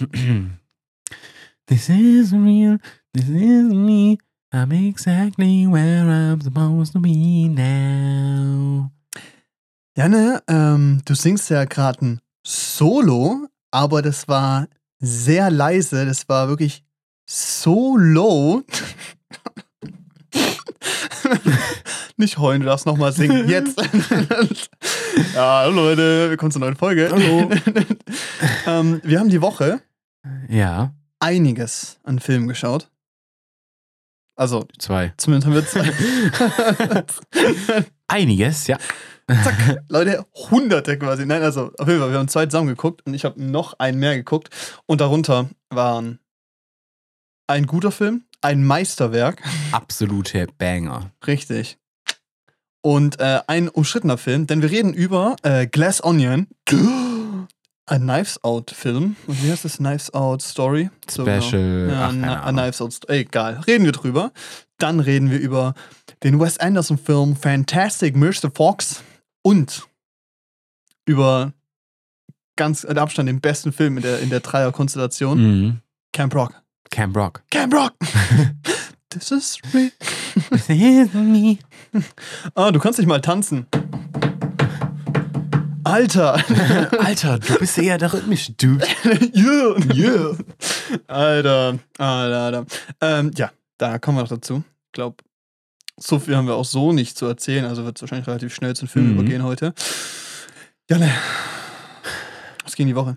This is real, this is me. I'm exactly where I'm supposed to be now. Janne, ähm, du singst ja gerade ein Solo, aber das war sehr leise. Das war wirklich so low. Nicht heulen, du darfst nochmal singen. Jetzt. ja, hallo Leute, willkommen zur neuen Folge. Hallo. ähm, wir haben die Woche Ja, einiges an Filmen geschaut. Also, zwei. zumindest haben wir zwei. Einiges, ja. Zack, Leute, hunderte quasi. Nein, also auf jeden Fall, wir haben zwei zusammen geguckt und ich habe noch einen mehr geguckt. Und darunter waren ein guter Film, ein Meisterwerk, Absolute Banger. richtig. Und äh, ein umstrittener Film, denn wir reden über äh, Glass Onion, ein Knives Out Film. Und wie heißt das? Knives Out Story? So genau. Special. Ja, ach, Ahnung. Knives Out Story. Egal, reden wir drüber. Dann reden wir über den Wes Anderson Film Fantastic Mr. Fox und über ganz mit Abstand den besten Film in der, in der Dreier-Konstellation, Mhm. Camp Rock. Camp Rock. Camp Rock! This is real. This is me. Ah, du kannst nicht mal tanzen. Alter! Alter, du bist eher der rhythmische Dude. yeah! Yeah! Alter, Alter, Alter. Ähm, ja, da kommen wir noch dazu. Ich glaube, so viel haben wir auch so nicht zu erzählen, also wird es wahrscheinlich relativ schnell zum Film Mhm. übergehen heute. Janne, was ging die Woche?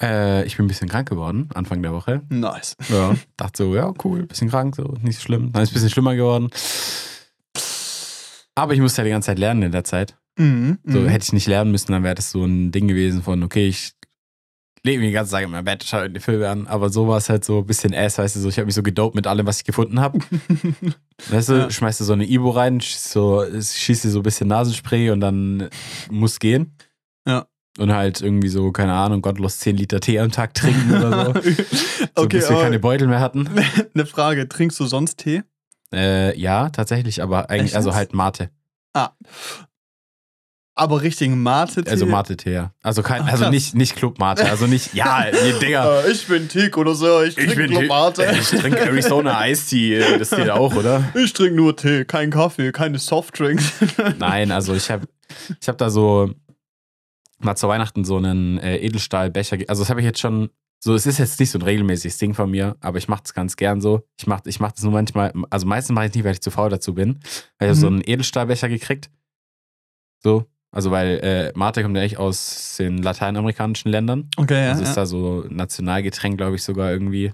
Äh, ich bin ein bisschen krank geworden, Anfang der Woche. Nice. Ja. Dachte so, ja, cool, bisschen krank, so, nicht so schlimm. Dann ist es ein bisschen schlimmer geworden. Aber ich musste ja die ganze Zeit lernen in der Zeit. Mhm. So, mhm. hätte ich nicht lernen müssen, dann wäre das so ein Ding gewesen von, okay, ich lebe mich die ganze Zeit in meinem Bett, schaue die Filme an. Aber so war es halt so ein bisschen ass, weißt du, so, ich habe mich so gedopt mit allem, was ich gefunden habe. Weißt du, Ja. schmeißt du so eine Ibo rein, schießt, so, schießt dir so ein bisschen Nasenspray und dann muss gehen. Und halt irgendwie so, keine Ahnung, gottlos 10 Liter Tee am Tag trinken oder so. so okay, bis wir keine Beutel mehr hatten. eine Frage: Trinkst du sonst Tee? Äh, ja, tatsächlich, aber eigentlich, Echt also halt Mate. Ah. Aber richtigen Mate-Tee? Also Mate-Tee, ja. Also kein, Ah, also nicht, nicht Club-Mate, also nicht, ja, ihr Digga. Äh, ich bin Tick oder so, ich trinke nur Mate. Ich trinke Arizona Ice-Tea, das geht auch, oder? Ich trinke nur Tee, kein Kaffee, keine Softdrinks. Nein, also ich habe ich hab da so mal zu Weihnachten so einen äh, Edelstahlbecher. Also das habe ich jetzt schon. So, es ist jetzt nicht so ein regelmäßiges Ding von mir, aber ich mache es ganz gern so. Ich mache ich mach das nur manchmal, also meistens mache ich nicht, weil ich zu faul dazu bin. Weil ich habe so Mhm. einen Edelstahlbecher gekriegt. So, also weil äh, Mate kommt ja echt aus den lateinamerikanischen Ländern. Okay, ja. Das ist ja. da so Nationalgetränk, glaube ich, sogar irgendwie.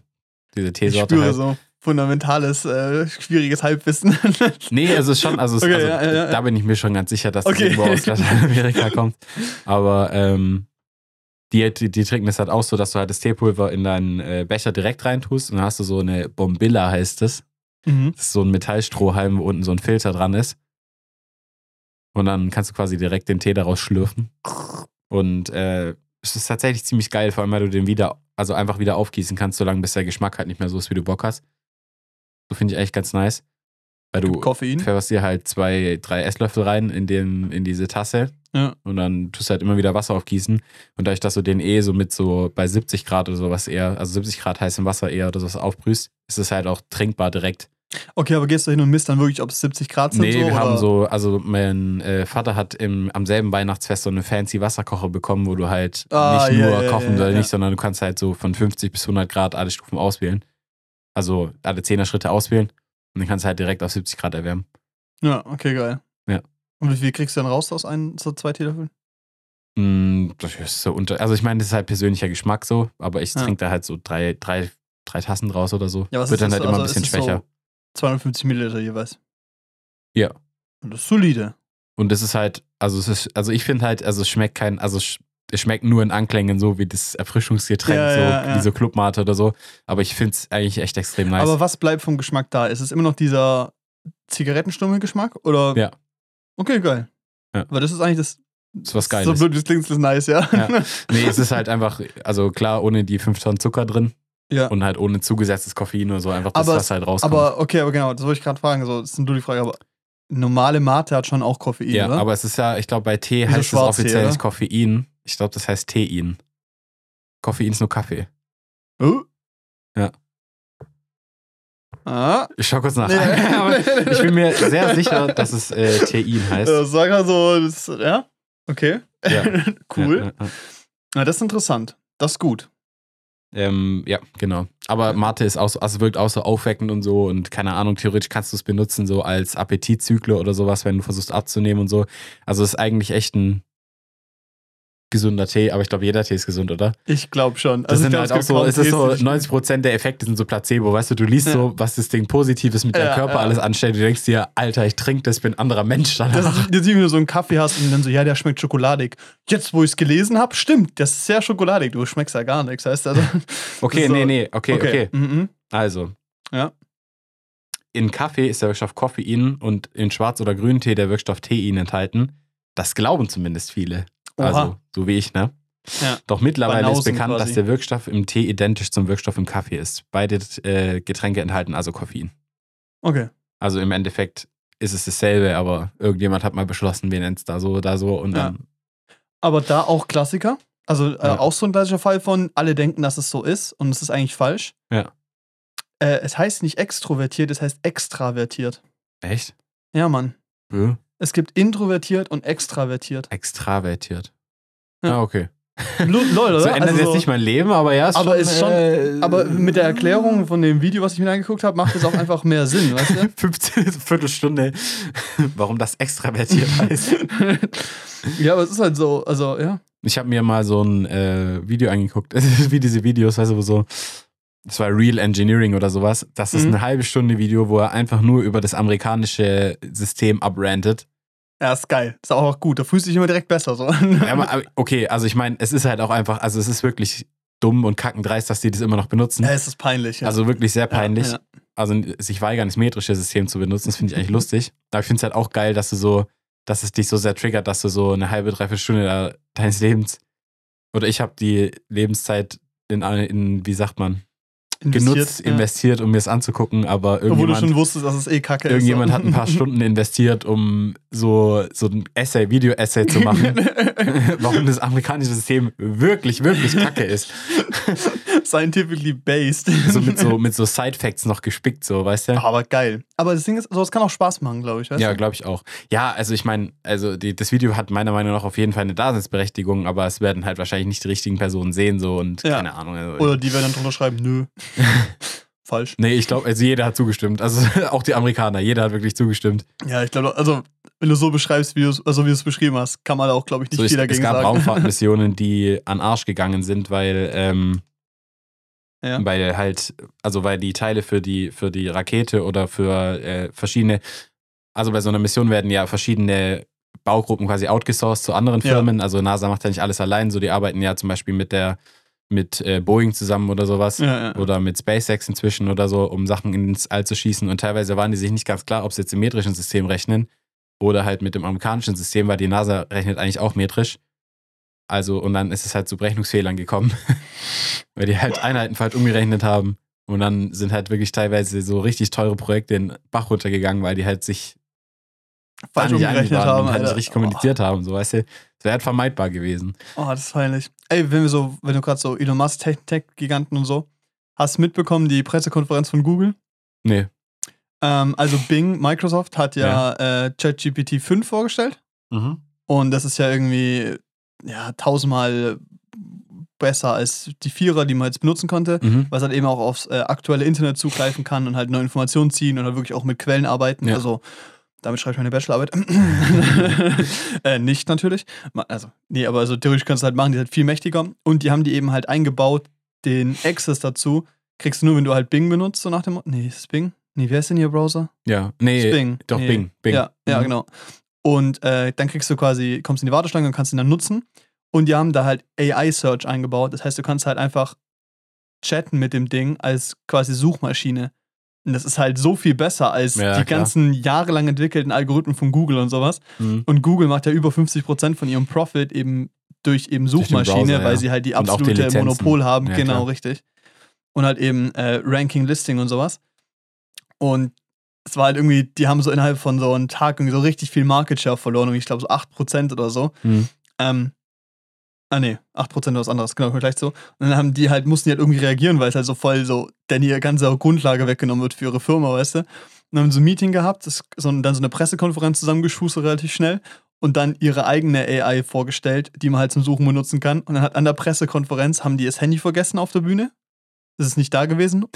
Diese Ich Teesorte. spüre halt. so fundamentales, äh, schwieriges Halbwissen. Nee, also es ist schon, also, es, Okay, also ja, ja, ja. da bin ich mir schon ganz sicher, dass Okay. das irgendwo aus Lateinamerika kommt. Aber ähm, die, die, die trinken das halt auch so, dass du halt das Teepulver in deinen äh, Becher direkt reintust und dann hast du so eine Bombilla, heißt es. mhm. Das ist so ein Metallstrohhalm, wo unten so ein Filter dran ist. Und dann kannst du quasi direkt den Tee daraus schlürfen. Und äh, es ist tatsächlich ziemlich geil, vor allem weil du den wieder, also einfach wieder aufgießen kannst, solange bis der Geschmack halt nicht mehr so ist, wie du Bock hast. So finde ich eigentlich ganz nice. Weil du Koffein. pfefferst dir halt zwei, drei Esslöffel rein in, den, in diese Tasse Ja. und dann tust du halt immer wieder Wasser aufgießen. Und dadurch, dass du den eh so mit so bei 70 Grad oder sowas eher, also 70 Grad heißem Wasser eher oder sowas aufbrühst, ist es halt auch trinkbar direkt. Okay, aber gehst du hin und misst dann wirklich, ob es 70 Grad sind? nee, so, wir oder? haben so, also mein äh, Vater hat im, am selben Weihnachtsfest so eine fancy Wasserkocher bekommen, wo du halt Ah, nicht ja, nur ja, kochen oder ja. nicht, sondern du kannst halt so von 50 bis 100 Grad alle Stufen auswählen. Also alle 10er Schritte auswählen und dann kannst du halt direkt auf 70 Grad erwärmen. Ja, okay, geil. Ja. Und wie viel kriegst du dann raus aus ein, so zwei Teelöffeln? Mm, Das ist so unter. Also ich meine, das ist halt persönlicher Geschmack so, aber ich Ja. trinke da halt so drei, drei, drei Tassen draus oder so. Ja, was Wird ist dann das? halt immer ein Also bisschen ist es so- schwächer. 250 Milliliter jeweils. Ja. Und das ist solide. Und das ist halt, also es ist, also ich finde halt, also es schmeckt kein, also es es schmeckt nur in Anklängen so wie das Erfrischungsgetränk, Ja, so ja, ja. wie so Clubmate oder so. Aber ich finde es eigentlich echt extrem nice. Aber was bleibt vom Geschmack da? Ist es immer noch dieser Zigarettenstummel-Geschmack? Oder? Ja. Okay, geil. Ja. Aber das ist eigentlich das. Das ist was So Geiles. blöd, wie es klingt, ist das nice, ja. Ja. nee, es ist halt einfach, also klar, ohne die 5 Tonnen Zucker drin Ja. und halt ohne zugesetztes Koffein oder so, einfach das, Aber- was halt rauskommt. Aber okay, aber genau, das wollte ich gerade fragen. So, das ist nur die Frage, aber normale Mate hat schon auch Koffein, ja, oder? aber es ist ja, ich glaube, bei Tee Wie so heißt es Schwarztee, offiziell Koffein. Ich glaube, das heißt Tein. Koffein ist nur Kaffee. Oh. Ja. Ah. Ich schau kurz nach. Nee. Ich bin mir sehr sicher, dass es äh, Tein heißt. Äh, sag mal so, das, ja, okay. Ja. cool. Ja, ja, ja. Na, das ist interessant. Das ist gut. Ähm, ja, genau. Aber Mate ist auch so, also wirkt auch so aufweckend und so und keine Ahnung, theoretisch kannst du es benutzen, so als Appetitzykler oder sowas, wenn du versuchst abzunehmen und so. Also es ist eigentlich echt ein gesunder Tee, aber ich glaube, jeder Tee ist gesund, oder? Ich glaube schon. Das Also sind glaub, halt auch so, es ist so Tees, die nicht- 90% der Effekte sind so Placebo, weißt du, du liest Ja. so, was das Ding Positives mit deinem Ja, Körper ja. alles anstellt, du denkst dir, Alter, ich trinke das, bin ein anderer Mensch Das danach. ist jetzt wie wenn du so einen Kaffee hast und dann so, ja, der schmeckt schokoladig. Jetzt, wo ich es gelesen habe, stimmt, das ist sehr schokoladig. Du schmeckst ja gar nichts. Heißt also, Okay, so- nee, nee, okay, okay. Mhm. Also. Ja. In Kaffee ist der Wirkstoff Koffein und in Schwarz- oder Grüntee der Wirkstoff Tein enthalten. Das glauben zumindest viele. Oha. Also, so wie ich, ne? Ja. Doch mittlerweile ist bekannt, quasi. dass der Wirkstoff im Tee identisch zum Wirkstoff im Kaffee ist. Beide äh, Getränke enthalten also Koffein. Okay. Also im Endeffekt ist es dasselbe, aber irgendjemand hat mal beschlossen, wir nennen es da so oder so und Ja. dann. Aber da auch Klassiker. Also äh, Ja. auch so ein klassischer Fall von, alle denken, dass es so ist und es ist eigentlich falsch. Ja. Äh, es heißt nicht extrovertiert, es heißt extravertiert. Echt? Ja, Mann. Hm? Es gibt introvertiert und extravertiert. Extravertiert. Ja. Ah, okay. Lo- Lol, oder? So ändert Also jetzt nicht mein Leben, aber ja, ist Aber schon, ist schon- äh, Aber mit der Erklärung von dem Video, was ich mir angeguckt habe, macht es auch einfach mehr Sinn, weißt du? 15 Viertelstunde, warum das extravertiert heißt. ja, aber es ist halt so, also ja. Ich habe mir mal so ein äh, Video angeguckt, wie diese Videos, weißt du, wo so, das war Real Engineering oder sowas. Das ist Mhm. eine halbe Stunde Video, wo er einfach nur über das amerikanische System abrantet. Ja, ist geil. Ist auch gut. Da fühlst du dich immer direkt besser. So. Ja, okay, also ich meine, es ist halt auch einfach, also es ist wirklich dumm und kackendreist, dass die das immer noch benutzen. ja, es ist peinlich. Ja. Also wirklich sehr peinlich. Ja, Also sich weigern, das metrische System zu benutzen, das finde ich eigentlich lustig. Aber ich finde es halt auch geil, dass du so, dass es dich so sehr triggert, dass du so eine halbe, dreiviertel Stunde deines Lebens oder ich habe die Lebenszeit in, in, wie sagt man, Investiert, genutzt, ja. investiert, um mir es anzugucken, aber Obwohl du schon irgendjemand, wusstest, dass es eh kacke irgendjemand ist. hat ein paar Stunden investiert, um so, so ein Essay, Video-Essay zu machen, warum das amerikanische System wirklich, wirklich kacke ist. Scientifically based. So mit so, mit so Side-Facts noch gespickt, so, weißt du? Aber geil. Aber das Ding ist, sowas kann auch Spaß machen, glaube ich. Weißt Ja, glaube ich auch. Ja, also ich meine, also die, das Video hat meiner Meinung nach auf jeden Fall eine Daseinsberechtigung, aber es werden halt wahrscheinlich nicht die richtigen Personen sehen so und Ja. keine Ahnung. Also, Oder die werden dann drunter schreiben, nö. Falsch. nee, ich glaube, also jeder hat zugestimmt. Also auch die Amerikaner, jeder hat wirklich zugestimmt. Ja, ich glaube, also, wenn du so beschreibst, wie du es also, wie beschrieben hast, kann man auch, glaube ich, nicht So, viel es, dagegen es gab sagen. Raumfahrtmissionen, die an Arsch gegangen sind, weil, ähm, Ja. weil halt, also weil die Teile für die, für die Rakete oder für äh, verschiedene, also bei so einer Mission werden ja verschiedene Baugruppen quasi outgesourced zu anderen Ja. Firmen. Also NASA macht ja nicht alles allein, so die arbeiten ja zum Beispiel mit der mit äh, Boeing zusammen oder sowas. Ja, ja. Oder mit SpaceX inzwischen oder so, um Sachen ins All zu schießen. Und teilweise waren die sich nicht ganz klar, ob sie jetzt im metrischen System rechnen oder halt mit dem amerikanischen System, weil die NASA rechnet eigentlich auch metrisch. Also, und dann ist es halt zu Berechnungsfehlern gekommen, weil die halt Einheiten falsch umgerechnet haben. Und dann sind halt wirklich teilweise so richtig teure Projekte in den Bach runtergegangen, weil die halt sich Falsch umgerechnet haben. und halt nicht richtig kommuniziert haben. So, weißt du, das wäre halt vermeidbar gewesen. Oh, das ist peinlich. Ey, wenn wir so, wenn du gerade so Elon Musk Tech- Tech-Giganten und so, hast du mitbekommen, die Pressekonferenz von Google? Nee. Ähm, also Bing, Microsoft hat ja, Äh, ChatGPT 5 vorgestellt. Und das ist ja irgendwie ja, tausendmal besser als die Vierer, die man jetzt benutzen konnte. Mhm. Was halt eben auch aufs äh, aktuelle Internet zugreifen kann und halt neue Informationen ziehen und halt wirklich auch mit Quellen arbeiten. Ja. Also damit schreibe ich meine Bachelorarbeit. äh, nicht natürlich. Also, nee, aber also theoretisch kannst du halt machen, die ist halt viel mächtiger. Und die haben die eben halt eingebaut, den Access dazu. Kriegst du nur, wenn du halt Bing benutzt, so nach dem Motto. Nee, ist es Bing? Nee, wer ist denn hier Browser? Ja, nee, Ist Bing. doch nee. Bing. Bing. Ja, ja, Mhm. genau. Und äh, dann kriegst du quasi, kommst in die Warteschlange und kannst ihn dann nutzen. Und die haben da halt AI-Search eingebaut. Das heißt, du kannst halt einfach chatten mit dem Ding als quasi Suchmaschine. Und das ist halt so viel besser als Ja, die klar. ganzen jahrelang entwickelten Algorithmen von Google und sowas. Mhm. Und Google macht ja über 50% von ihrem Profit eben durch eben Durch Suchmaschine, Browser, weil ja. sie halt die die absolute Lizenzen. Monopol haben. Ja, genau, klar. richtig. Und halt eben äh, Ranking, Listing und sowas. Und es war halt irgendwie, die haben so innerhalb von so einem Tag irgendwie so richtig viel Market Share verloren. Und ich glaube so 8% oder so. Mhm. Ähm, Ah, nee, 8% was anderes, genau, gleich so. Und dann haben die halt, mussten die halt irgendwie reagieren, weil es halt so voll so, denn ihre ganze Grundlage weggenommen wird für ihre Firma, weißt du? Und dann haben sie ein Meeting gehabt, das, so, dann so eine Pressekonferenz zusammengeschustert relativ schnell und dann ihre eigene AI vorgestellt, die man halt zum Suchen benutzen kann. Und dann hat an der Pressekonferenz, haben die das Handy vergessen auf der Bühne. Das ist nicht da gewesen.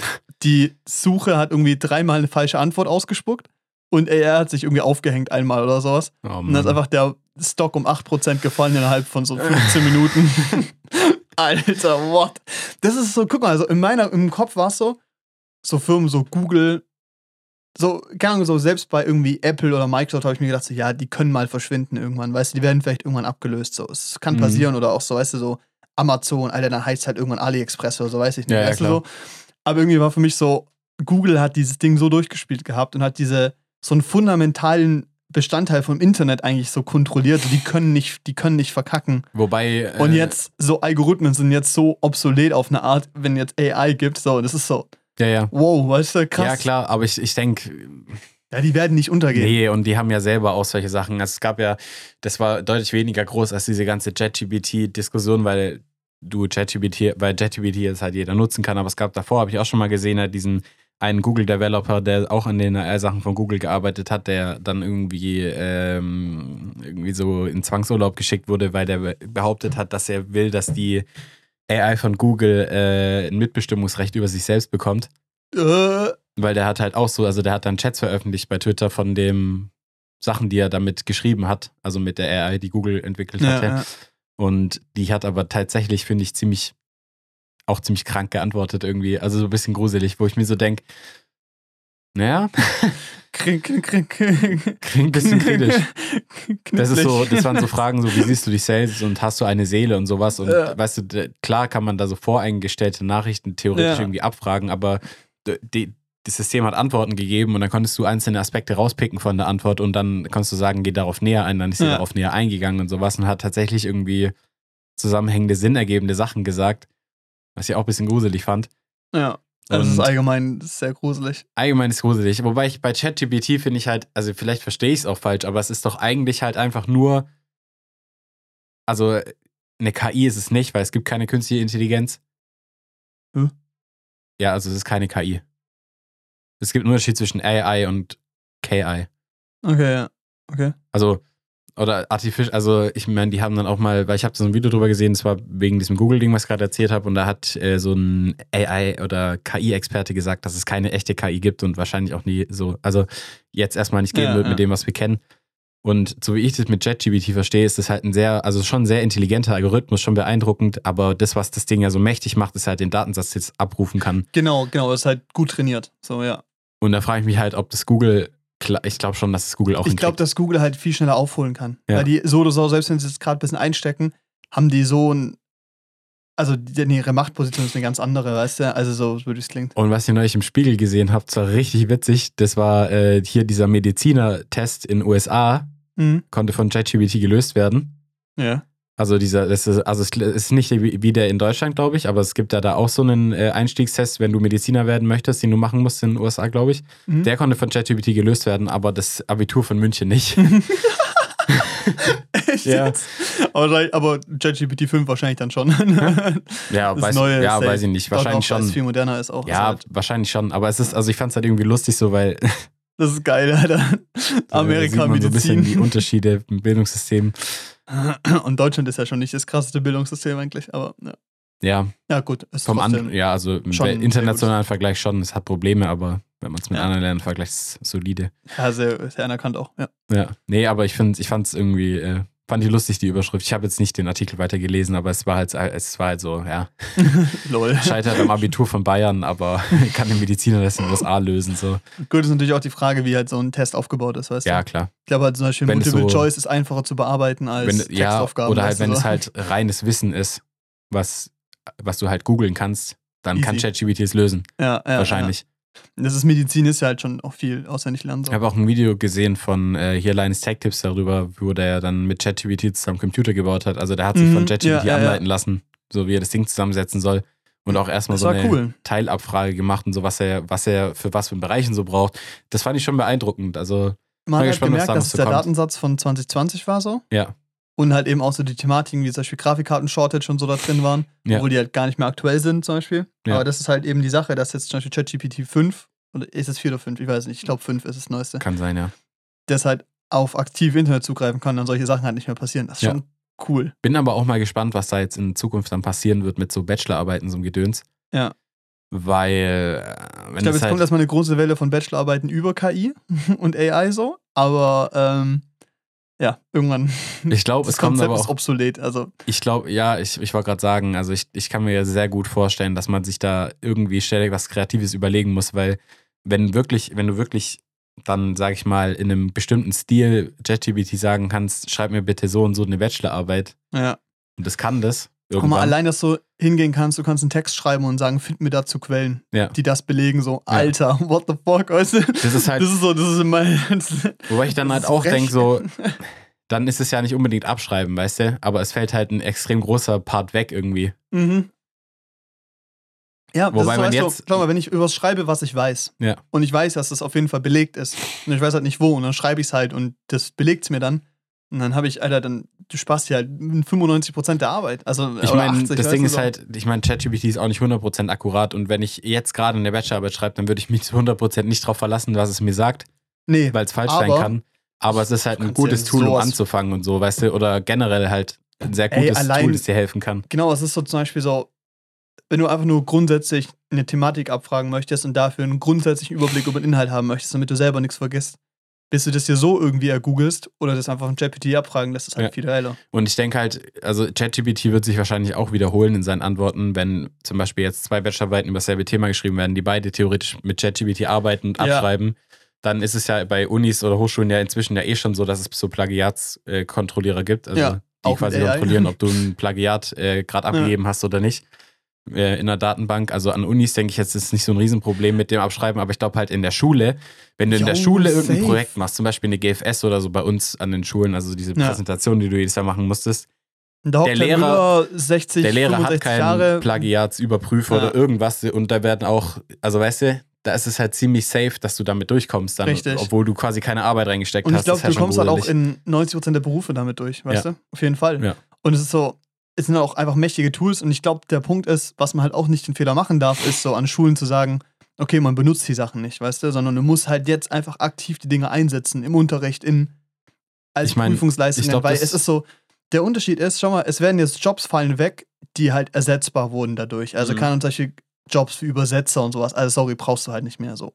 Die Suche hat irgendwie dreimal eine falsche Antwort ausgespuckt und AI hat sich irgendwie aufgehängt einmal oder sowas. Oh, Und dann ist einfach der Stock um 8% gefallen innerhalb von so 15 Minuten. Alter, what? Das ist so, guck mal, also in meiner, im Kopf war es so, so Firmen, so Google, so, keine Ahnung, so selbst bei irgendwie Apple oder Microsoft habe ich mir gedacht, so, ja, die können mal verschwinden irgendwann, weißt du, die werden vielleicht irgendwann abgelöst, so. Es kann Mhm. passieren oder auch so, weißt du, so Amazon, Alter, dann heißt es halt irgendwann AliExpress oder so, weiß ich nicht, Ja, ja, weißt du klar. so. Aber irgendwie war für mich so, Google hat dieses Ding so durchgespielt gehabt und hat diese, so einen fundamentalen Bestandteil vom Internet eigentlich so kontrolliert. Die können nicht, die können nicht verkacken. Wobei. Und äh, jetzt, so Algorithmen sind jetzt so obsolet auf eine Art, wenn jetzt AI gibt, so, das ist so, Ja, ja. wow, weißt du, krass. Ja, klar, aber ich, ich denke, Ja, die werden nicht untergehen. nee, und die haben ja selber auch solche Sachen. Also es gab ja, das war deutlich weniger groß als diese ganze ChatGPT-Diskussion, weil du ChatGPT, weil ChatGPT jetzt halt jeder nutzen kann, aber es gab davor, habe ich auch schon mal gesehen, halt diesen einen Google-Developer, der auch an den AI-Sachen von Google gearbeitet hat, der dann irgendwie, ähm, irgendwie so in Zwangsurlaub geschickt wurde, weil der behauptet hat, dass er will, dass die AI von Google äh, ein Mitbestimmungsrecht über sich selbst bekommt. Äh, Weil der hat halt auch so, also der hat dann Chats veröffentlicht bei Twitter von dem Sachen, die er damit geschrieben hat, also mit der AI, die Google entwickelt ja, hat. Ja. Und die hat aber tatsächlich, finde ich, ziemlich, auch ziemlich krank geantwortet irgendwie. Also so ein bisschen gruselig, wo ich mir so denke, naja, Kring, kring, kring, kring. klingt ein bisschen kritisch. Das ist so, das waren so Fragen, so wie siehst du dich selbst und hast du eine Seele und sowas. Und Ja. weißt du, klar kann man da so voreingestellte Nachrichten theoretisch Ja. irgendwie abfragen, aber die, das System hat Antworten gegeben und dann konntest du einzelne Aspekte rauspicken von der Antwort und dann konntest du sagen, geh darauf näher ein, dann ist sie Ja. darauf näher eingegangen und sowas und hat tatsächlich irgendwie zusammenhängende, sinnergebende Sachen gesagt, was ich auch ein bisschen gruselig fand. Ja, das ist Und- allgemein sehr gruselig. Allgemein ist gruselig. Wobei ich bei ChatGPT finde ich halt, also vielleicht verstehe ich es auch falsch, aber es ist doch eigentlich halt einfach nur, also eine KI ist es nicht, weil es gibt keine künstliche Intelligenz. Hm? Ja, also es ist keine KI. Es gibt einen Unterschied zwischen AI und KI. Okay, ja. Okay. Also, oder Artificial, also ich meine, die haben dann auch mal, weil ich habe so ein Video drüber gesehen, das war wegen diesem Google-Ding, was ich gerade erzählt habe, und da hat äh, so ein AI- oder KI-Experte gesagt, dass es keine echte KI gibt und wahrscheinlich auch nie so, also jetzt erstmal nicht geben Ja, wird ja. mit dem, was wir kennen. Und so wie ich das mit ChatGPT verstehe, ist das halt ein sehr, also schon ein sehr intelligenter Algorithmus, schon beeindruckend, aber das, was das Ding ja so mächtig macht, ist halt den Datensatz jetzt abrufen kann. Genau, genau, das ist halt gut trainiert. So, ja. Und da frage ich mich halt, ob das Google, ich glaube schon, dass es Google auch Ich glaube, dass Google halt viel schneller aufholen kann. Ja. Weil die so oder so, selbst wenn sie es gerade ein bisschen einstecken, haben die so ein. Also die, ihre Machtposition ist eine ganz andere, weißt du? Also so, wie es klingt. Und was ich neulich im Spiegel gesehen habe, das war richtig witzig. Das war äh, hier dieser Mediziner-Test in USA, Mhm. konnte von ChatGPT gelöst werden. Ja. Also dieser, das ist, also es ist nicht wie der in Deutschland, glaube ich, aber es gibt ja da auch so einen äh, Einstiegstest, wenn du Mediziner werden möchtest, den du machen musst in den USA, glaube ich. Mhm. Der konnte von ChatGPT gelöst werden, aber das Abitur von München nicht. Echt Ja. jetzt? Aber, ChatGPT 5 wahrscheinlich dann schon. ja, Das weiß, neue ja weiß ich nicht. Dort Wahrscheinlich schon. viel moderner ist auch. Ja, halt, wahrscheinlich schon. Aber es ist, also ich fand es halt irgendwie lustig so, weil das ist geil, Alter. da sieht Amerika man so ein bisschen die. Unterschiede im Bildungssystem. Und Deutschland ist ja schon nicht das krasseste Bildungssystem eigentlich, aber ja, Ja, ja gut. Vom trotzdem- an, ja, also im internationalen Vergleich schon. Es hat Probleme, aber wenn man es mit Ja. anderen Ländern vergleicht, ist es solide. Ja, sehr, sehr anerkannt auch. Ja. Ja. Nee, aber ich ich fand es irgendwie, äh, fand ich lustig, die Überschrift. Ich habe jetzt nicht den Artikel weitergelesen, aber es war halt, es war halt so, ja, Lol. scheitert am Abitur von Bayern, aber kann der Mediziner das in den USA lösen, so. Gut, ist natürlich auch die Frage, wie halt so ein Test aufgebaut ist, weißt Ja, du? klar. Ich glaube halt zum Beispiel Wenn Multiple so- Choice ist einfacher zu bearbeiten als Wenn, ja, Textaufgaben. oder halt, wenn so. es halt reines Wissen ist, was, was du halt googeln kannst, dann kann Easy. ChatGPT es lösen. ja, ja, wahrscheinlich. Ja. Das ist Medizin, ist ja halt schon auch viel auswendig lernen. So. Ich habe auch ein Video gesehen von äh, hier Linus Tech Tips darüber, wo der dann mit ChatGPT zusammen Computer gebaut hat. Also der hat sich Mhm, von ChatGPT ja, ja, ja. anleiten lassen, so wie er das Ding zusammensetzen soll. Und auch erstmal das so eine cool. Teilabfrage gemacht und so, was er, was er für was für Bereichen so braucht. Das fand ich schon beeindruckend. Also, Man hat gespannt, was gemerkt, da dass es der kommt. Datensatz von 2020 war so. ja. Und halt eben auch so die Thematiken, wie zum Beispiel Grafikkarten-Shortage und so da drin waren, Ja. obwohl die halt gar nicht mehr aktuell sind, zum Beispiel. Ja. Aber das ist halt eben die Sache, dass jetzt zum Beispiel ChatGPT 5, oder ist es 4 oder 5? Ich weiß nicht, ich glaube 5 ist das Neueste, Kann sein, ja. das halt auf aktiv Internet zugreifen kann, dann solche Sachen halt nicht mehr passieren. Das ist Ja. schon cool. Bin aber auch mal gespannt, was da jetzt in Zukunft dann passieren wird mit so Bachelorarbeiten, so einem Gedöns. Ja. Weil, äh, wenn Ich glaube, es halt, kommt erstmal eine große Welle von Bachelorarbeiten über KI und AI so, aber ähm, ja, irgendwann. ich glaube, es kommt Konzept aber ist auch, obsolet. Also, ich glaube, ja, ich, ich wollte gerade sagen, also ich, ich kann mir ja sehr gut vorstellen, dass man sich da irgendwie ständig was Kreatives überlegen muss, weil wenn wirklich, wenn du wirklich dann, sag ich mal, in einem bestimmten Stil ChatGPT sagen kannst, schreib mir bitte so und so eine Bachelorarbeit ja. und das kann das Guck mal, irgendwann. allein, dass du hingehen kannst, du kannst einen Text schreiben und sagen, find mir dazu Quellen, Ja. die das belegen, so, Alter, what the fuck, weißt du? Das ist halt, Das ist so, das ist mein. wobei ich dann halt auch denke, so, dann ist es ja nicht unbedingt abschreiben, weißt du? Aber es fällt halt ein extrem großer Part weg irgendwie. Mhm. Ja, Wobei das ist so, man weißt du, jetzt- schau mal, wenn ich übers schreibe, was ich weiß, Ja. und ich weiß, dass das auf jeden Fall belegt ist, und ich weiß halt nicht wo, und dann schreibe ich es halt und das belegt es mir dann, und dann habe ich, Alter, dann, du sparst dir halt 95% der Arbeit. Also, Ich meine, 80, das Ding ist halt, ich meine, ChatGPT ist auch nicht 100% akkurat und wenn ich jetzt gerade eine Bachelorarbeit schreibe, dann würde ich mich zu 100% nicht darauf verlassen, was es mir sagt, Nee, weil es falsch sein kann. Aber es ist halt ein gutes ja Tool, um anzufangen und so, weißt du, oder generell halt ein sehr Ey, gutes allein- Tool, das dir helfen kann. Genau, es ist so zum Beispiel so, wenn du einfach nur grundsätzlich eine Thematik abfragen möchtest und dafür einen grundsätzlichen Überblick über den Inhalt haben möchtest, damit du selber nichts vergisst, bis du das dir so irgendwie ergoogelst oder das einfach von ChatGPT abfragen lässt, ist halt Ja. viel geiler. Und ich denke halt, also ChatGPT wird sich wahrscheinlich auch wiederholen in seinen Antworten, wenn zum Beispiel jetzt zwei Bachelorarbeiten über dasselbe Thema geschrieben werden, die beide theoretisch mit ChatGPT arbeiten und Ja. abschreiben. Dann ist es ja bei Unis oder Hochschulen ja inzwischen ja eh schon so, dass es so Plagiatskontrollierer gibt, also Ja, die quasi AI. kontrollieren, ob du ein Plagiat äh, gerade Ja. abgegeben hast oder nicht in der Datenbank. Also an Unis denke ich jetzt ist nicht so ein Riesenproblem mit dem Abschreiben, aber ich glaube halt in der Schule, wenn du in der Schule irgendein safe. Projekt machst, zum Beispiel eine GFS oder so bei uns an den Schulen, also diese Ja. Präsentation, die du jedes Jahr machen musstest, Und Der halt Lehrer- über 60, der Lehrer hat 65 keinen Jahre. Plagiatsüberprüfer Ja. oder irgendwas und da werden auch, also weißt du, da ist es halt ziemlich safe, dass du damit durchkommst dann, Richtig. obwohl du quasi keine Arbeit reingesteckt Und ich hast. glaube, Das ist ja du schon kommst halt auch in 90% der Berufe damit durch, weißt Ja. du? Auf jeden Fall. Ja. Und es ist so, es sind auch einfach mächtige Tools und ich glaube, der Punkt ist, was man halt auch nicht den Fehler machen darf, ist so an Schulen zu sagen, okay, man benutzt die Sachen nicht, weißt du, sondern du musst halt jetzt einfach aktiv die Dinge einsetzen im Unterricht, in als Ich mein, Prüfungsleistungen, glaub, weil es ist so, der Unterschied ist, schau mal, es werden jetzt Jobs fallen weg, die halt ersetzbar wurden dadurch. Also Mhm. keine solche Jobs wie Übersetzer und sowas. Also sorry, brauchst du halt nicht mehr so.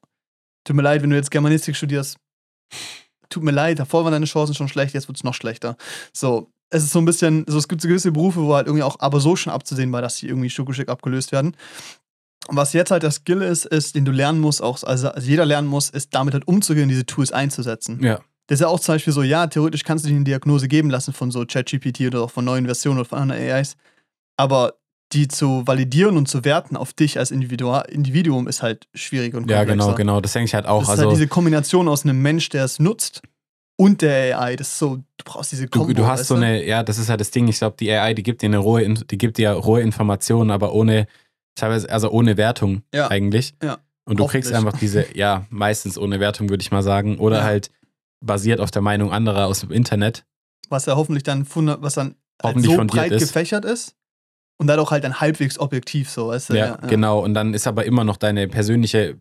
Tut mir leid, wenn du jetzt Germanistik studierst, tut mir leid, davor waren deine Chancen schon schlecht, jetzt wird es noch schlechter. So, es ist so ein bisschen, so es gibt so gewisse Berufe, wo halt irgendwie auch aber so schon abzusehen war, dass die irgendwie Stück abgelöst werden. Und was jetzt halt der Skill ist, ist, den du lernen musst, auch, also, also jeder lernen muss, ist damit halt umzugehen, diese Tools einzusetzen. Ja, Das ist ja auch zum Beispiel so, ja, theoretisch kannst du dir eine Diagnose geben lassen von so ChatGPT oder auch von neuen Versionen oder von anderen AIs. Aber die zu validieren und zu werten auf dich als Individu Individuum ist halt schwierig und ja, komplexer. genau, genau. Das denke ich halt auch. Das ist also halt diese Kombination aus einem Mensch, der es nutzt und der AI. Das ist so, du brauchst diese du, Kombo. du hast weißt so eine, ja, das ist halt das Ding. Ich glaube, die AI, die gibt dir eine rohe, die gibt dir rohe Informationen, aber ohne, teilweise, also ohne Wertung Ja. eigentlich. Ja. Und du kriegst einfach diese, ja, meistens ohne Wertung, würde ich mal sagen. Oder Ja. halt basiert auf der Meinung anderer aus dem Internet. Was ja hoffentlich dann, was dann halt Hoffentlich so fundiert breit ist. gefächert ist und dadurch halt dann halbwegs objektiv so, weißt du? Ja, genau. Und dann ist aber immer noch deine persönliche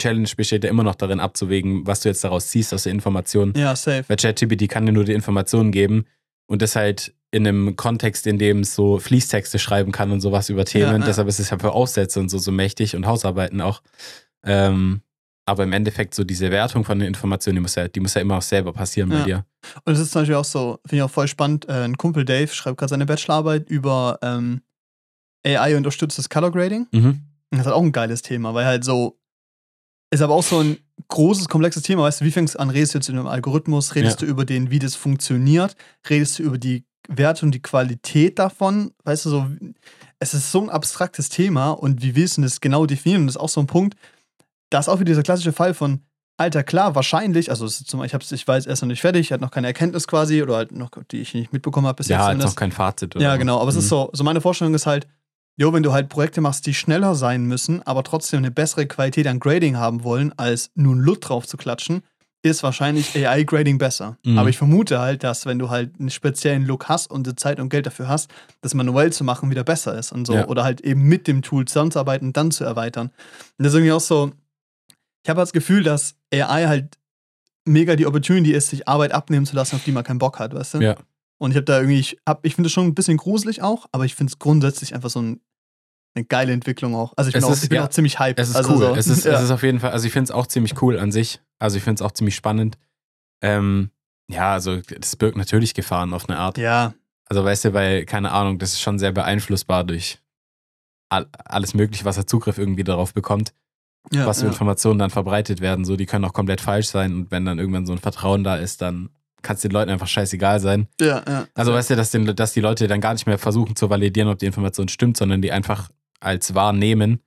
Challenge besteht ja immer noch darin abzuwägen, was du jetzt daraus ziehst aus der Information. Ja, safe. Weil ChatGPT kann dir nur die Informationen geben und das halt in einem Kontext, in dem es so Fließtexte schreiben kann und sowas über Themen. Ja, ja. Deshalb ist es ja für Aufsätze und so so mächtig und Hausarbeiten auch. Ähm, aber im Endeffekt so diese Wertung von den Informationen, die muss ja, die muss ja immer auch selber passieren bei Ja. dir. Und es ist zum Beispiel auch so, finde ich auch voll spannend, äh, ein Kumpel Dave schreibt gerade seine Bachelorarbeit über ähm, AI-unterstütztes Color Grading. Mhm. Das ist halt auch ein geiles Thema, weil halt so, ist aber auch so ein großes, komplexes Thema. Weißt du, wie fängst du an? Redest du jetzt in einem Algorithmus? Redest Ja. du über den, wie das funktioniert? Redest du über die Werte und die Qualität davon? Weißt du, so, es ist so ein abstraktes Thema und wie willst du das genau definieren? Und das ist auch so ein Punkt, da ist auch wieder dieser klassische Fall von, Alter, klar, wahrscheinlich, also zum, ich, hab's, ich weiß erst noch nicht fertig, ich hatte noch keine Erkenntnis quasi oder halt noch, die ich nicht mitbekommen habe bis Ja, jetzt. zumindest. noch kein Fazit. Oder Ja, genau. Aber es ist Mhm. so, so meine Vorstellung ist halt, jo, wenn du halt Projekte machst, die schneller sein müssen, aber trotzdem eine bessere Qualität an Grading haben wollen, als nur ein LUT drauf zu klatschen, ist wahrscheinlich AI-Grading besser. Mhm. Aber ich vermute halt, dass wenn du halt einen speziellen Look hast und die Zeit und Geld dafür hast, das manuell zu machen wieder besser ist und so. Ja. Oder halt eben mit dem Tool zusammenzuarbeiten und dann zu erweitern. Und das ist irgendwie auch so, ich habe das Gefühl, dass AI halt mega die Opportunity ist, sich Arbeit abnehmen zu lassen, auf die man keinen Bock hat, weißt du? Ja. Und ich habe da irgendwie, ich, hab- ich finde es schon ein bisschen gruselig auch, aber ich finde es grundsätzlich einfach so ein, eine geile Entwicklung auch. Also ich bin, Es auch, ist- ich bin ja, auch ziemlich hyped. Es ist also cool. So, Es, ist, ja. es ist auf jeden Fall, also ich finde es auch ziemlich cool an sich. Also ich finde es auch ziemlich spannend. Ähm, ja, also das birgt natürlich Gefahren auf eine Art. ja, Also weißt du, weil, keine Ahnung, das ist schon sehr beeinflussbar durch all, alles Mögliche, was er Zugriff irgendwie darauf bekommt, ja, was für ja. Informationen dann verbreitet werden. So, die können auch komplett falsch sein und wenn dann irgendwann so ein Vertrauen da ist, dann kann es den Leuten einfach scheißegal sein. ja, ja. Also weißt du, dass, den, dass die Leute dann gar nicht mehr versuchen zu validieren, ob die Information stimmt, sondern die einfach als wahr nehmen.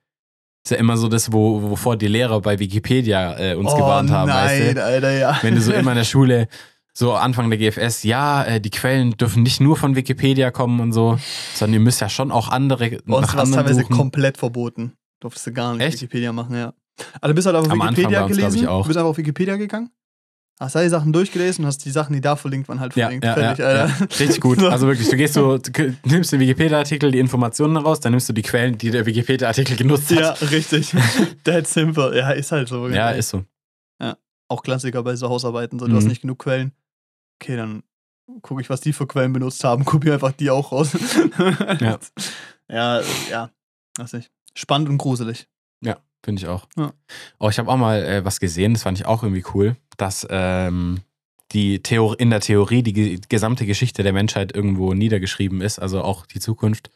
Ist ja immer so das, wo, wovor die Lehrer bei Wikipedia äh, uns oh, gewarnt haben, nein, weißt du? Alter, ja. Wenn du so immer in der Schule, so Anfang der GFS, ja, äh, die Quellen dürfen nicht nur von Wikipedia kommen und so, sondern ihr müsst ja schon auch andere Bei uns war es teilweise suchen. komplett verboten. Durftest du gar nicht Echt? Wikipedia machen, ja. Also du bist halt auf Am Wikipedia gelesen, auch. du bist einfach auf Wikipedia gegangen, hast all die Sachen durchgelesen und hast die Sachen, die da verlinkt waren, halt Ja, verlinkt. ja, Fertig, ja, ja. Richtig gut. Also wirklich, du gehst so, du nimmst den Wikipedia-Artikel, die Informationen raus, dann nimmst du die Quellen, die der Wikipedia-Artikel genutzt hat. ja, richtig. That simple. Ja, ist halt so. Ja, ist so. Auch Klassiker bei so Hausarbeiten. So, du Mhm. hast nicht genug Quellen. Okay, dann gucke ich, was die für Quellen benutzt haben, kopiere einfach die auch raus. Ja. Ja, ja. Weiß nicht. Spannend und gruselig. Finde ich auch. Ja. Oh, ich habe auch mal äh, was gesehen, das fand ich auch irgendwie cool, dass ähm, die Theor in der Theorie die ge gesamte Geschichte der Menschheit irgendwo niedergeschrieben ist, also auch die Zukunft.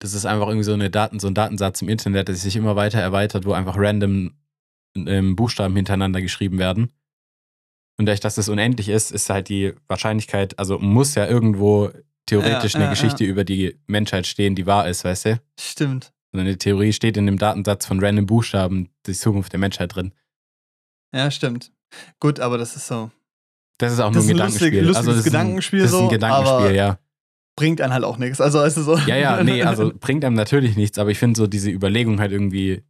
Das ist einfach irgendwie so, eine Daten, so ein Datensatz im Internet, der sich immer weiter erweitert, wo einfach random ähm, Buchstaben hintereinander geschrieben werden. Und dadurch, dass das unendlich ist, ist halt die Wahrscheinlichkeit, also muss ja irgendwo theoretisch Ja, eine ja, Geschichte über die Menschheit stehen, die wahr ist, weißt du? Stimmt. Und eine Theorie steht in dem Datensatz von random Buchstaben die Zukunft der Menschheit drin. Ja, stimmt. Gut, aber das ist so. Das ist auch Das nur ein ein lustig- Gedankenspiel. lustiges also das ist ein- Gedankenspiel Das ist ein so, Gedankenspiel, aber- ja. Bringt einen halt auch nichts. Also, es ist so. Ja, ja, nee, also bringt einem natürlich nichts, aber ich finde so diese Überlegung halt irgendwie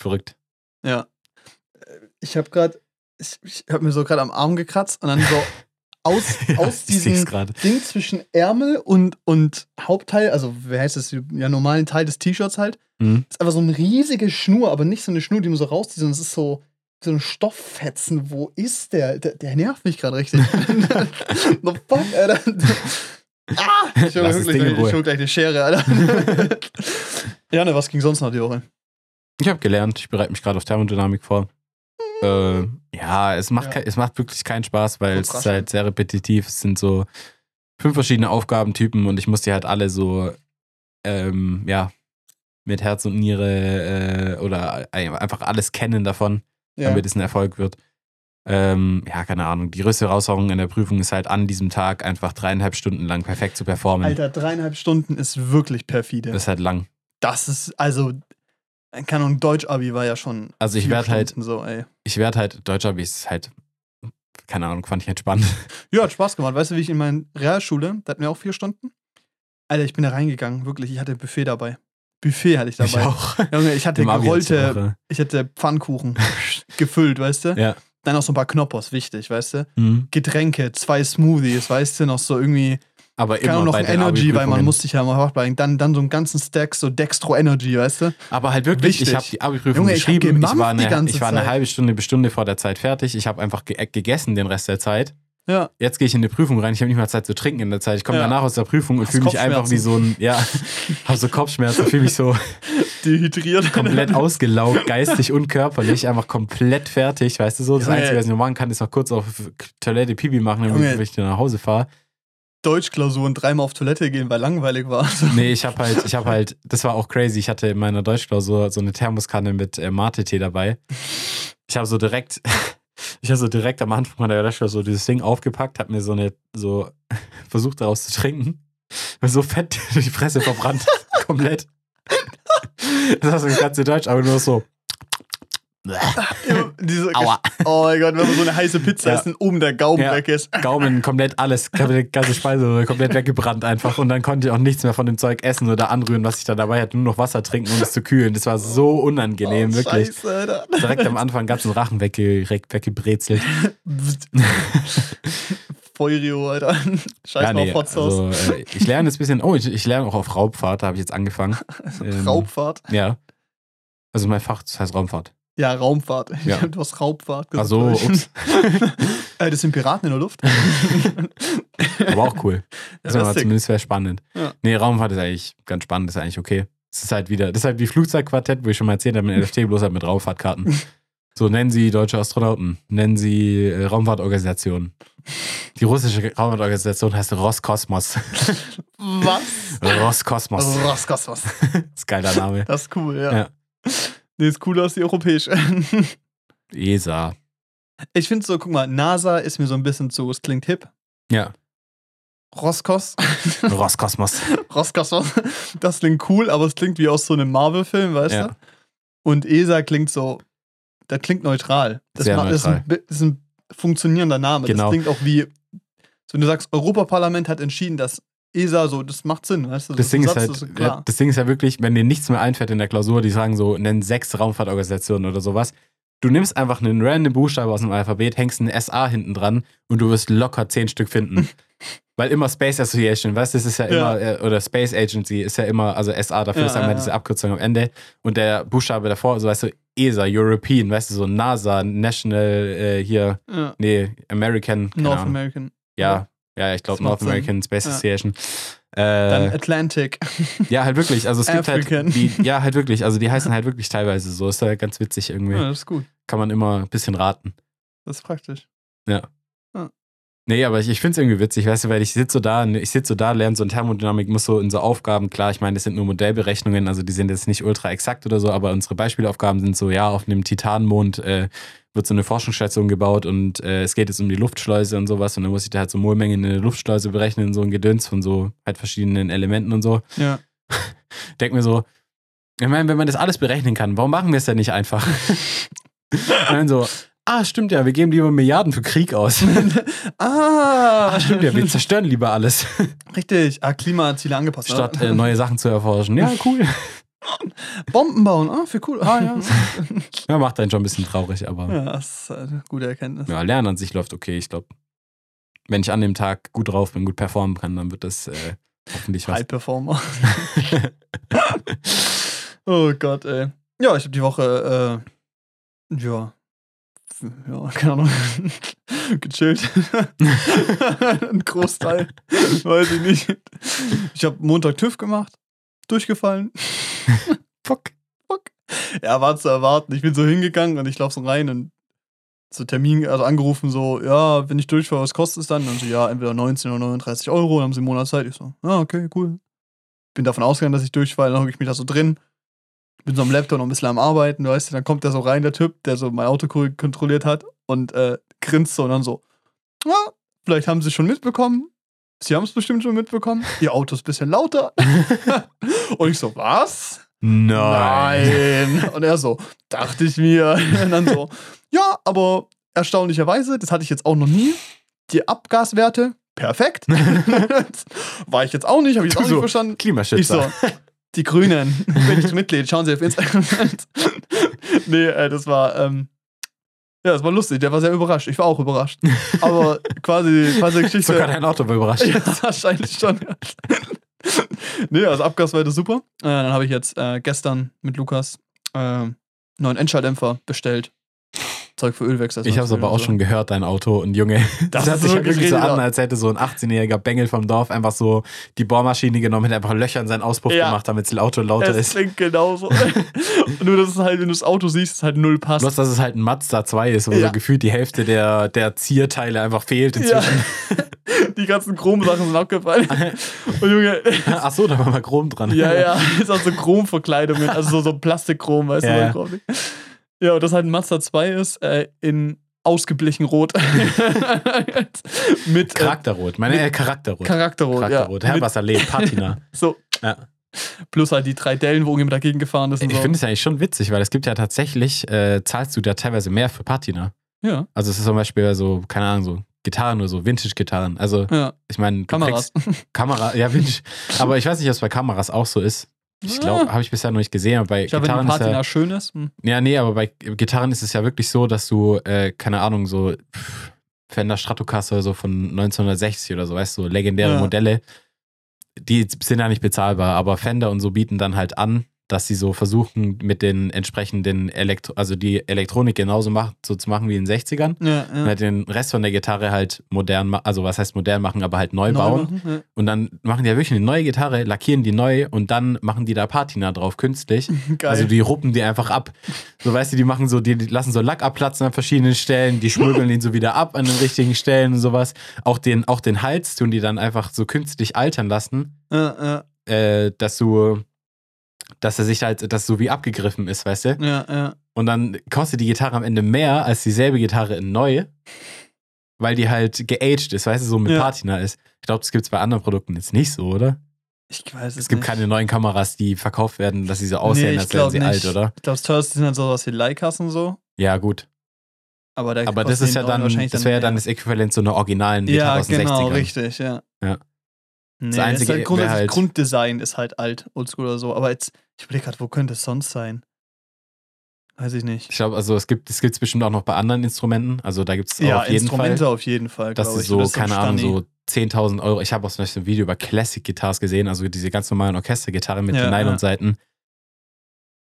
verrückt. Ja. Ich habe gerade, ich, ich habe mir so gerade am Arm gekratzt und dann so aus, aus ich seh's diesem. Ding zwischen Ärmel und, und Hauptteil, also wie heißt das, ja, normalen Teil des T-Shirts halt, Mhm. ist einfach so eine riesige Schnur, aber nicht so eine Schnur, die man so rauszieht, sondern es ist so, so ein Stofffetzen. Wo ist der? Der, der nervt mich gerade richtig. The fuck, Alter. Ah, ich hole gleich eine Schere, Alter. ja, ne, was ging sonst noch die Woche? Ich habe gelernt, ich bereite mich gerade auf Thermodynamik vor. Äh, ja, es macht, Ja. es macht wirklich keinen Spaß, weil es ist halt sehr repetitiv. Es sind so fünf verschiedene Aufgabentypen und ich muss die halt alle so, ähm, ja, mit Herz und Niere äh, oder ein- einfach alles kennen davon. Ja. damit es ein Erfolg wird. Ähm, ja, keine Ahnung. Die größte Herausforderung in der Prüfung ist halt an diesem Tag einfach dreieinhalb Stunden lang perfekt zu performen. Alter, dreieinhalb Stunden ist wirklich perfide. Das ist halt lang. Das ist, also, keine Ahnung, Deutsch-Abi war ja schon. Also ich vier werd halt- So, ey. Ich werde halt, Deutscher wie es halt, keine Ahnung, fand ich halt spannend. Ja, hat Spaß gemacht. Weißt du, wie ich in meiner Realschule, da hatten wir auch vier Stunden. Alter, ich bin da reingegangen, wirklich. Ich hatte Buffet dabei. Buffet hatte ich Ich dabei. auch. Junge, ich hatte gerollte, ich hatte Pfannkuchen gefüllt, weißt du? Ja. Dann noch so ein paar Knoppers, wichtig, weißt du? mhm. Getränke, zwei Smoothies, weißt du? Noch so irgendwie, Aber keine immer noch bei Energy, weil man musste sich ja mal wachbleiben. Dann, dann so einen ganzen Stack, so Dextro Energy, weißt du? Aber halt wirklich, Wichtig. ich habe die Abi-Prüfung ich geschrieben. Ich, gemampft war eine, ich war eine halbe Stunde bis Stunde vor der Zeit fertig. Ich habe einfach ge gegessen den Rest der Zeit. Ja. Jetzt gehe ich in eine Prüfung rein. Ich habe nicht mal Zeit zu trinken in der Zeit. Ich komme Ja. danach aus der Prüfung und fühle mich einfach wie so ein, ja, habe so Kopfschmerzen, fühle mich so Dehydriert. komplett ausgelaugt, geistig und körperlich, einfach komplett fertig, weißt du so. Das Junge. Einzige, was ich noch machen kann, ist noch kurz auf Toilette Pipi machen, damit Junge. ich nach Hause fahre. Deutschklausuren dreimal auf Toilette gehen, weil langweilig war. Nee, ich habe halt, ich habe halt, das war auch crazy. Ich hatte in meiner Deutschklausur so eine Thermoskanne mit äh, Mate-Tee dabei. Ich habe so direkt, ich habe so direkt am Anfang meiner Deutschklausur dieses Ding aufgepackt, habe mir so eine, so versucht daraus zu trinken. War so fett durch die Fresse verbrannt. Komplett. Das war so ganze Deutsch, aber nur so. Diese, Aua. Oh mein Gott, wenn man so eine heiße Pizza Ja. und oben der Gaumen Ja. weg ist. Gaumen komplett alles, ganze Speise komplett weggebrannt einfach. Und dann konnte ich auch nichts mehr von dem Zeug essen oder anrühren, was ich da dabei hatte. Nur noch Wasser trinken, um es zu kühlen. Das war so unangenehm, oh, wirklich. Scheiße, Alter. Direkt am Anfang ganzen Rachen wegge weggebrezelt. Feurio, Alter. Scheiß mal auf Hot Sauce. also, äh, ich lerne jetzt ein bisschen, oh, ich, ich lerne auch auf Raubfahrt, da habe ich jetzt angefangen. Ähm, Raubfahrt? Ja. Also mein Fach, das heißt Raumfahrt. Ja, Raumfahrt. Ja. Du hast Raubfahrt gesagt. so, glaub ich. ups. äh, das sind Piraten in der Luft. Aber auch cool. Das Ja, zumindest wäre spannend. Ja. Nee, Raumfahrt ist eigentlich ganz spannend, ist eigentlich okay. Es ist halt wieder, das ist halt wie Flugzeugquartett, wo ich schon mal erzählt habe mit LFT, bloß halt mit Raumfahrtkarten. So nennen sie deutsche Astronauten, nennen sie äh, Raumfahrtorganisationen. Die russische Raumfahrtorganisation heißt Roskosmos. Was? Roskosmos. Roskosmos. ist geiler Name. Das ist cool, ja. Ja. Nee, ist cooler als die europäische. ESA. Ich finde so, guck mal, NASA ist mir so ein bisschen zu, es klingt hip. Ja, Roskos, Roskosmos. Roskosmos, das klingt cool, aber es klingt wie aus so einem Marvel-Film, weißt Ja. du? Und ESA klingt so, das klingt neutral. Das, Sehr das, ist, ein, neutral. ist ein funktionierender Name. Genau. Das klingt auch wie, so wenn du sagst, Europaparlament hat entschieden, dass ESA so, das macht Sinn, weißt du? Das Ding, ist halt, ist ja, das Ding ist ja wirklich, wenn dir nichts mehr einfällt in der Klausur, die sagen so, nennen sechs Raumfahrtorganisationen oder sowas. Du nimmst einfach einen random Buchstabe aus dem Alphabet, hängst ein SA hinten dran und du wirst locker zehn Stück finden. Weil immer Space Association, weißt du, das ist ja Ja. immer, äh, oder Space Agency ist ja immer, also SA, dafür Ja, ist einmal diese. Abkürzung am Ende. Und der Buchstabe davor, so weißt du, ESA, European, weißt du, so NASA, National, äh, hier, nee, American, North Ahnung. American. Ja, ja, ich glaube North. American Space Ja. Association. Dann Äh, Atlantic. ja, halt wirklich. Also es gibt African. halt, die, ja, halt wirklich. Also die heißen halt wirklich teilweise so. Ist ja ganz witzig irgendwie. Ja, das ist gut. Kann man immer ein bisschen raten. Das ist praktisch. Nee, aber ich, ich finde es irgendwie witzig, weißt du, weil ich sitze so da, ich sitze so da, lerne so in Thermodynamik, muss so in so Aufgaben, klar, ich meine, das sind nur Modellberechnungen, also die sind jetzt nicht ultra exakt oder so, aber unsere Beispielaufgaben sind so, ja, auf einem Titanmond äh, wird so eine Forschungsstation gebaut und äh, es geht jetzt um die Luftschleuse und sowas und dann muss ich da halt so Molmengen in der Luftschleuse berechnen, so ein Gedöns von so halt verschiedenen Elementen und so. Ja. Denk mir so, ich meine, wenn man das alles berechnen kann, warum machen wir es denn nicht einfach? und dann so, ah, stimmt ja, wir geben lieber Milliarden für Krieg aus. ah, ah, stimmt ja, wir zerstören lieber alles, Richtig. Ah, Klimaziele angepasst. statt äh, neue Sachen zu erforschen. Ja, cool. Bomben bauen. Ah, für cool. Ah, ja. Ja, macht einen schon ein bisschen traurig, aber ja, ja, das ist eine gute Erkenntnis. Lernen an sich läuft okay. Ich glaube, wenn ich an dem Tag gut drauf bin, gut performen kann, dann wird das äh, hoffentlich was. High Performer. oh Gott, ey. Ja, ich habe die Woche, äh, ja, ja, keine Ahnung, gechillt. Ein Großteil, weiß ich nicht. Ich habe Montag TÜV gemacht, durchgefallen. Fuck. Ja, war zu erwarten. Ich bin so hingegangen und ich laufe so rein und so Termin, also angerufen, so, ja, wenn ich durchfahre, was kostet es dann? Und so, ja, entweder 19 oder 39 Euro, dann haben sie einen Monat Zeit. Ich so, ah, okay, cool. Bin davon ausgegangen, dass ich durchfalle, dann hocke ich mich da so drin. Bin so am Laptop noch ein bisschen am Arbeiten, weißt du, dann kommt der so rein, der Typ, der so mein Auto ko- kontrolliert hat und äh, grinst so und dann so, ja, vielleicht haben sie schon mitbekommen. Sie haben es bestimmt schon mitbekommen. Ihr Auto ist ein bisschen lauter. und ich so, was? Nein. Nein. Und er so, dachte ich mir. Und dann so, ja, aber erstaunlicherweise, das hatte ich jetzt auch noch nie. Die Abgaswerte, perfekt. War ich jetzt auch nicht, habe ich jetzt auch So, nicht verstanden. Ich Klimaschützer. so, die Grünen, bin ich Mitglied, schauen Sie auf Instagram. nee, äh, das war, ähm, ja, das war lustig, der war sehr überrascht. Ich war auch überrascht. Aber quasi, quasi Geschichte. Sogar dein Auto war überrascht. Ja, wahrscheinlich schon. Ja. nee, also Abgasweite super. Äh, dann habe ich jetzt äh, gestern mit Lukas äh, neuen Endschalldämpfer bestellt. Zeug für Ölwechsel. Ich habe es aber auch schon gehört, dein Auto. Und Junge, das, Das hört sich ja wirklich so an, als hätte so ein 18-jähriger Bengel vom Dorf einfach so die Bohrmaschine genommen, hätte einfach Löcher in seinen Auspuff Ja. gemacht, damit das Auto lauter Es ist. klingt genauso. Nur, dass es halt, wenn du das Auto siehst, es halt null passt. Bloß, dass es halt ein Mazda 2 ist, wo Ja. so gefühlt die Hälfte der, der Zierteile einfach fehlt Ja. inzwischen. Die ganzen Chromsachen sind abgefallen. Und Junge, Ach so, da war mal Chrom dran. ja, ja, ist auch so Chromverkleidungen, also so, so Plastikchrom, weißt Ja, du, ja. so. Ja, und das halt ein Mazda 2 ist, äh, in ausgeblichen Rot. Mit äh, Charakterrot. Meine äh, Charakterrot. Charakterrot, Charakterrot. ja. Herr Mit, Wasserlee, Patina. so, Ja. Plus halt die drei Dellen, wo irgendjemand dagegen gefahren ist Ich so. finde es eigentlich schon witzig, weil es gibt ja tatsächlich, äh, zahlst du da teilweise mehr für Patina. ja, Also es ist zum Beispiel so, keine Ahnung, so Gitarren oder so, Vintage-Gitarren. Also ja. ich meine, Kameras. kriegst- Kamera, ja, Vintage. aber ich weiß nicht, ob es bei Kameras auch so ist. Ich glaube, habe ich bisher noch nicht gesehen, aber bei Ich glaube, wenn die Gitarren ist Patina ja, schön ist. Hm. ja, nee, aber bei Gitarren ist es ja wirklich so, dass du, äh, keine Ahnung, so pff, Fender Stratocaster oder so von 1960 oder so, weißt du, so legendäre Ja. Modelle, die sind ja nicht bezahlbar, aber Fender und so bieten dann halt an, dass sie so versuchen, mit den entsprechenden Elektro, also die Elektronik genauso macht, so zu machen wie in den 60ern. Ja, Und ja. halt den Rest von der Gitarre halt modern, also was heißt modern machen, aber halt neu, Neu bauen. machen, ja. Und dann machen die ja wirklich eine neue Gitarre, lackieren die neu und dann machen die da Patina drauf, künstlich. Geil. Also die ruppen die einfach ab. So weißt du, die machen so, die, lassen so Lack abplatzen an verschiedenen Stellen, die schmögeln ihn so wieder ab an den richtigen Stellen und sowas. Auch den, auch den Hals tun die dann einfach so künstlich altern lassen, äh, dass du, dass er sich halt, dass so wie abgegriffen ist, weißt du? ja, ja. Und dann kostet die Gitarre am Ende mehr als dieselbe Gitarre in neu, weil die halt geaged ist, weißt du, so mit Ja. Patina ist. Ich glaube, das gibt es bei anderen Produkten jetzt nicht so, oder? Ich weiß es Es gibt nicht. keine neuen Kameras, die verkauft werden, dass sie so aussehen, nee, als wären sie nicht. alt, oder? Ich glaube, das teuerste sind halt sowas wie Leicas und so. Ja, gut. Aber, da Aber das ist ja dann, das wäre ja dann das Äquivalent zu einer originalen Gitarre Ja, aus den genau, 60ern. richtig, ja. Ja. Nee, Das das Einzige ist halt halt- Grunddesign ist halt alt, oldschool oder so. Aber jetzt, ich überlege gerade, wo könnte es sonst sein? Weiß ich nicht. Ich glaube, also es gibt es gibt's bestimmt auch noch bei anderen Instrumenten. Also da gibt es ja, auf jeden Instrumente Fall, auf jeden Fall, dass sie ich. so, Das ist keine Ahnung, so 10.000 Euro. Ich habe auch zum Beispiel ein Video über Classic Guitars gesehen, also diese ganz normalen Orchestergitarren mit Ja, den ja. Nylonseiten.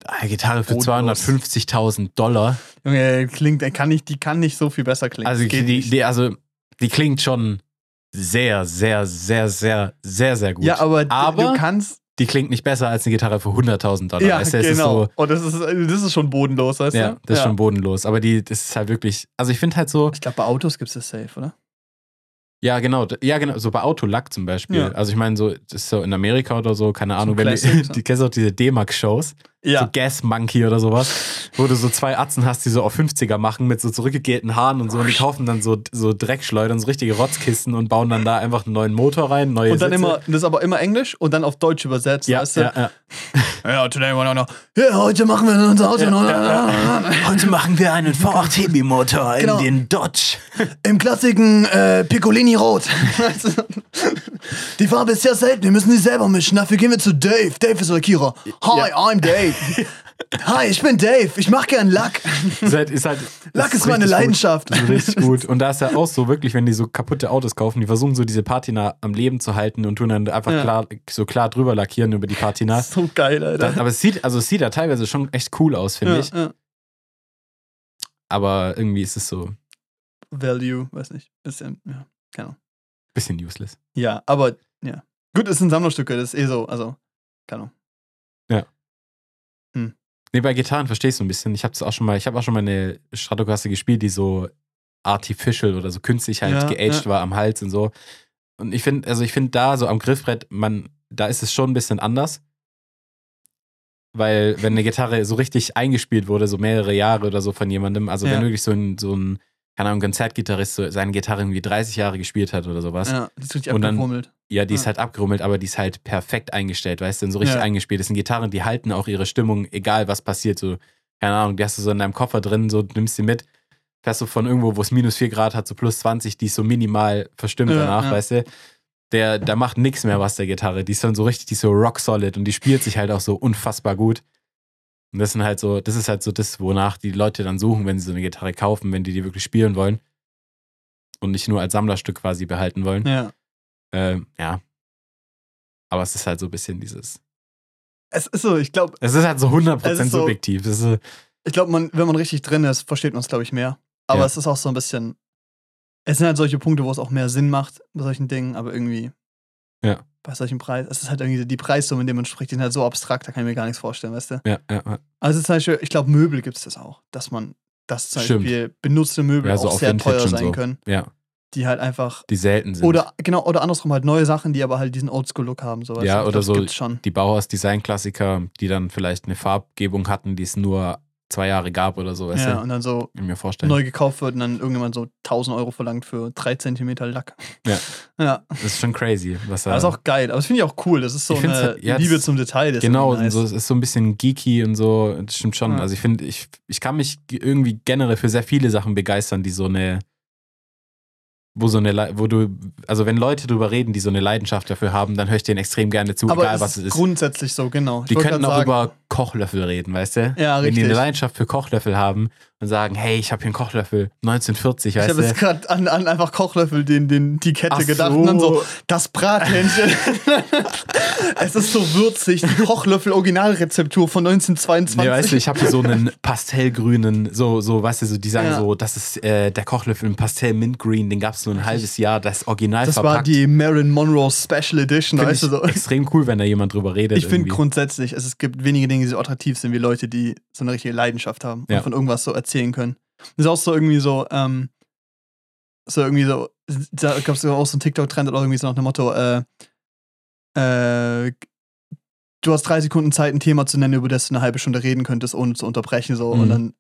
Eine Gitarre für Bodenlos. 250.000 Dollar. Junge, klingt, kann nicht, die kann nicht so viel besser klingen. Also Das die, die, also die klingt schon sehr, sehr, sehr, sehr, sehr, sehr gut. ja, aber, aber du kannst. die klingt nicht besser als eine Gitarre für 100.000 Dollar. Ja, weißt du? Es ist genau. so, Und das ist, das ist schon bodenlos, weißt ja, du? das ist schon bodenlos. Aber die, das ist halt wirklich, also ich finde halt so, Ich glaube, bei Autos gibt es das safe, oder? ja genau, ja genau, so bei Autolack zum Beispiel. Ja. Also ich meine so, das ist so in Amerika oder so, keine Ahnung, wenn Classic, du, die kennst auch diese D-Max-Shows, so Ja. Gas Monkey oder sowas, wo du so zwei Atzen hast, die so auf 50er machen mit so zurückgegelten Haaren und so und die kaufen dann so, so Dreckschleudern, so richtige Rotzkisten und bauen dann da einfach einen neuen Motor rein, neue Und dann Sitze. immer, das ist aber immer Englisch und dann auf Deutsch übersetzt, ja, weißt du? ja, ja. Ja, today we're gonna, ja, heute machen wir unser Auto noch Heute machen wir einen V8 Hebi-Motor Genau. den Dodge. im klassischen äh, Piccolini Rot. die Farbe ist sehr selten, wir müssen sie selber mischen. Dafür gehen wir zu Dave. Dave ist Lackierer. Hi, I'm Dave. Hi, ich bin Dave. Ich mache gern Lack. Ist halt, ist halt, Lack das ist meine Leidenschaft. Gut. Ist richtig gut. Und da ist ja auch so, wirklich, wenn die so kaputte Autos kaufen, die versuchen so diese Patina am Leben zu halten und tun dann einfach Ja. klar, so klar drüber lackieren über die Patina. So geil, Alter. Das, aber es sieht, also es sieht da teilweise schon echt cool aus, finde ja, ich. ja. Aber irgendwie ist es so Value, weiß nicht. Bisschen, ja, keine Ahnung. bisschen useless. Ja, aber, ja. Gut, es sind Sammlerstücke, das ist eh so, also, keine Ahnung. Nee, bei Gitarren verstehst du ein bisschen. Ich habe auch schon mal, ich habe auch schon mal eine Stratocaster gespielt, die so artificial oder so künstlich halt Ja, geaged ja. war am Hals und so. Und ich finde, also ich finde da so am Griffbrett, man, da ist es schon ein bisschen anders. Weil, wenn eine Gitarre so richtig eingespielt wurde, so mehrere Jahre oder so von jemandem, also Ja. wenn wirklich so ein, so ein, keine Ahnung, Konzertgitarrist so seine Gitarre irgendwie 30 Jahre gespielt hat oder sowas, Ja, die ist richtig Und dann- abgefummelt. ja, die ist Ja. halt abgerummelt, aber die ist halt perfekt eingestellt, weißt du, so richtig Ja. eingespielt. Das sind Gitarren, die halten auch ihre Stimmung, egal was passiert. So, keine Ahnung, die hast du so in deinem Koffer drin, so du nimmst sie mit, fährst du von irgendwo, wo es minus 4 Grad hat, so plus 20, die ist so minimal verstimmt Ja, danach, weißt du. Der, der macht nichts mehr, was der Gitarre. Die ist dann so richtig, die ist so rock solid und die spielt sich halt auch so unfassbar gut. Und das sind halt so, das ist halt so das, wonach die Leute dann suchen, wenn sie so eine Gitarre kaufen, wenn die die wirklich spielen wollen. Und nicht nur als Sammlerstück quasi behalten wollen. Ja. Ähm, ja. Aber es ist halt so ein bisschen dieses. Es ist so, ich glaube, Es ist halt so 100% Es ist so- subjektiv. So- ich glaube, man, wenn man richtig drin ist, versteht man es, glaube ich, mehr. Aber Ja. es ist auch so ein bisschen. Es sind halt solche Punkte, wo es auch mehr Sinn macht bei solchen Dingen, aber irgendwie. Ja. Bei solchen Preisen. Es ist halt irgendwie die Preissumme, in dem man spricht, die sind halt so abstrakt, da kann ich mir gar nichts vorstellen, weißt du? ja, ja, ja. Also zum Beispiel, ich glaube, Möbel gibt es das auch, dass man, dass zum Stimmt. Beispiel benutzte Möbel Ja, so auch sehr teuer sein so. können, ja, die halt einfach. die selten sind. Oder genau, oder andersrum halt neue Sachen, die aber halt diesen Oldschool-Look haben. So, weißt Ja, oder glaub, das so die Bauhaus-Design-Klassiker, die dann vielleicht eine Farbgebung hatten, die es nur zwei Jahre gab oder so, weißt ja, du? und dann so mir vorstellen. neu gekauft wird und dann irgendjemand so 1000 Euro verlangt für 3 Zentimeter Lack. Ja. Ja, Das ist schon crazy. Was da, das ist auch geil. Aber das finde ich auch cool. Das ist so eine halt- ja, Liebe zum Detail. Das ist Genau, irgendwie und so, es ist so ein bisschen geeky und so, das stimmt schon. Ja. Also ich finde, ich, ich kann mich irgendwie generell für sehr viele Sachen begeistern, die so eine, wo so eine, Le- wo du, also wenn Leute drüber reden, die so eine Leidenschaft dafür haben, dann höre ich denen extrem gerne zu, Aber egal was es ist. grundsätzlich so, genau. Ich Die könnten auch sagen, über Kochlöffel reden, weißt du? Ja, Wenn die richtig. eine Leidenschaft für Kochlöffel haben und sagen, hey, ich habe hier einen Kochlöffel 1940, Ich weißt habe jetzt du? gerade an, an einfach Kochlöffel den, den, die Kette Ach gedacht so. und dann so, das Brathähnchen. es ist so würzig, die Kochlöffel-Originalrezeptur von 1922. Nee, weißt du, ich habe hier so einen pastellgrünen, so, so, weißt du, so, die sagen Ja. so, das ist äh, der Kochlöffel im Pastell Mint Green, den gab nur ein halbes Jahr, das Original das verpackt. war die Marilyn Monroe Special Edition, Find weißt du so. extrem cool, wenn da jemand drüber redet. Ich finde grundsätzlich, es, es gibt wenige Dinge, die so attraktiv sind wie Leute, die so eine richtige Leidenschaft haben und Ja. von irgendwas so erzählen können. Das ist auch so irgendwie so, ähm, so irgendwie so, da gab es auch so einen TikTok-Trend oder irgendwie so nach dem Motto, äh, äh, du hast drei Sekunden Zeit, ein Thema zu nennen, über das du eine halbe Stunde reden könntest, ohne zu unterbrechen, so. Mhm. Und dann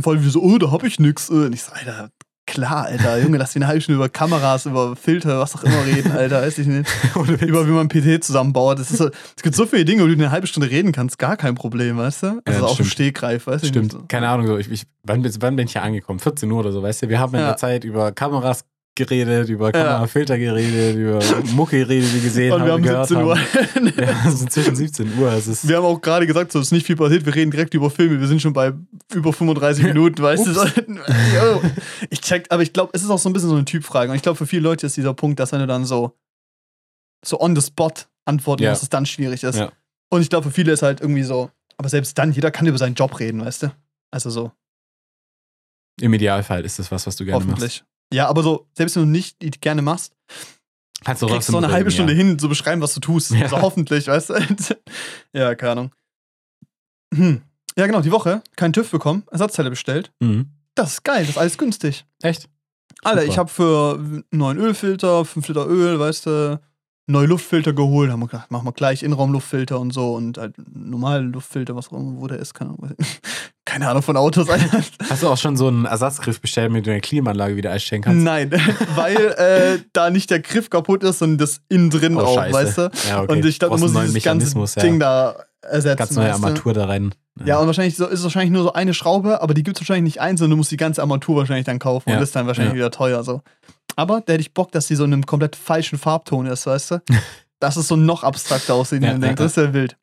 voll wie so, oh, da hab ich nix. äh. Und ich so, Alter, klar, Alter, Junge, lass mich eine halbe Stunde über Kameras, über Filter, was auch immer reden, Alter, weiß ich nicht Witz. über wie man PT zusammenbaut. Ist so, es gibt so viele Dinge, wo du eine halbe Stunde reden kannst, gar kein Problem, weißt du? Also das auch im stimmt. Stegreif, weißt du? Stimmt, nicht? keine Ahnung, so, ich, ich, wann, bin- wann bin ich hier angekommen? 14 Uhr oder so, weißt du? Wir haben in Ja. der Zeit über Kameras geredet, über Kamerafilter geredet, über Mucke geredet, die gesehen Und haben, wir haben gehört 17 Uhr. haben. Ja, es ist inzwischen 17 Uhr. Es ist, Wir haben auch gerade gesagt, so ist nicht viel passiert, wir reden direkt über Filme, wir sind schon bei über 35 Minuten, weißt du? Ich check, aber ich glaube, es ist auch so ein bisschen so eine Typfrage. Und ich glaube, für viele Leute ist dieser Punkt, dass wenn du dann so, so on the spot antworten Ja. musst, es dann schwierig ist. Ja. Und ich glaube, für viele ist halt irgendwie so, aber selbst dann, jeder kann über seinen Job reden, weißt du? Also so, Im Idealfall ist das was, was du gerne machst. Ja, aber so, selbst wenn du nicht die gerne machst, Kannst du kriegst so eine halbe Stunde ja. hin, zu beschreiben, was du tust. Ja. Also hoffentlich, weißt du? ja, keine Ahnung. Hm. Ja, genau, die Woche keinen TÜV bekommen, Ersatzteile bestellt. Mhm. Das ist geil, das ist alles günstig. Echt? Alter, Super. ich habe für neuen Ölfilter, 5 Liter Öl, weißt du, neue Luftfilter geholt. Haben wir gedacht, machen wir gleich Innenraumluftfilter und so und halt normalen Luftfilter, was auch immer, wo der ist, keine Ahnung. Keine Ahnung von Autos. Hast du auch schon so einen Ersatzgriff bestellt, mit dem du eine Klimaanlage wieder einstellen kannst? Nein, weil äh, da nicht der Griff kaputt ist, sondern das innen drin Oh, auch, scheiße. weißt du? Ja, okay. Und ich glaube, einen neuen dieses ganze ja. Ding da ersetzen. Ganz neue? Armatur da rein. Ja, und wahrscheinlich so, ist es wahrscheinlich nur so eine Schraube, aber die gibt es wahrscheinlich nicht einzeln. Du musst die ganze Armatur wahrscheinlich dann kaufen Ja, und das ist dann wahrscheinlich ja. wieder teuer. So. Aber da hätte ich Bock, dass die so in einem komplett falschen Farbton ist, weißt du? Dass es so noch abstrakter aussieht. Ja, Ja, ja, denkt, das ist ja wild.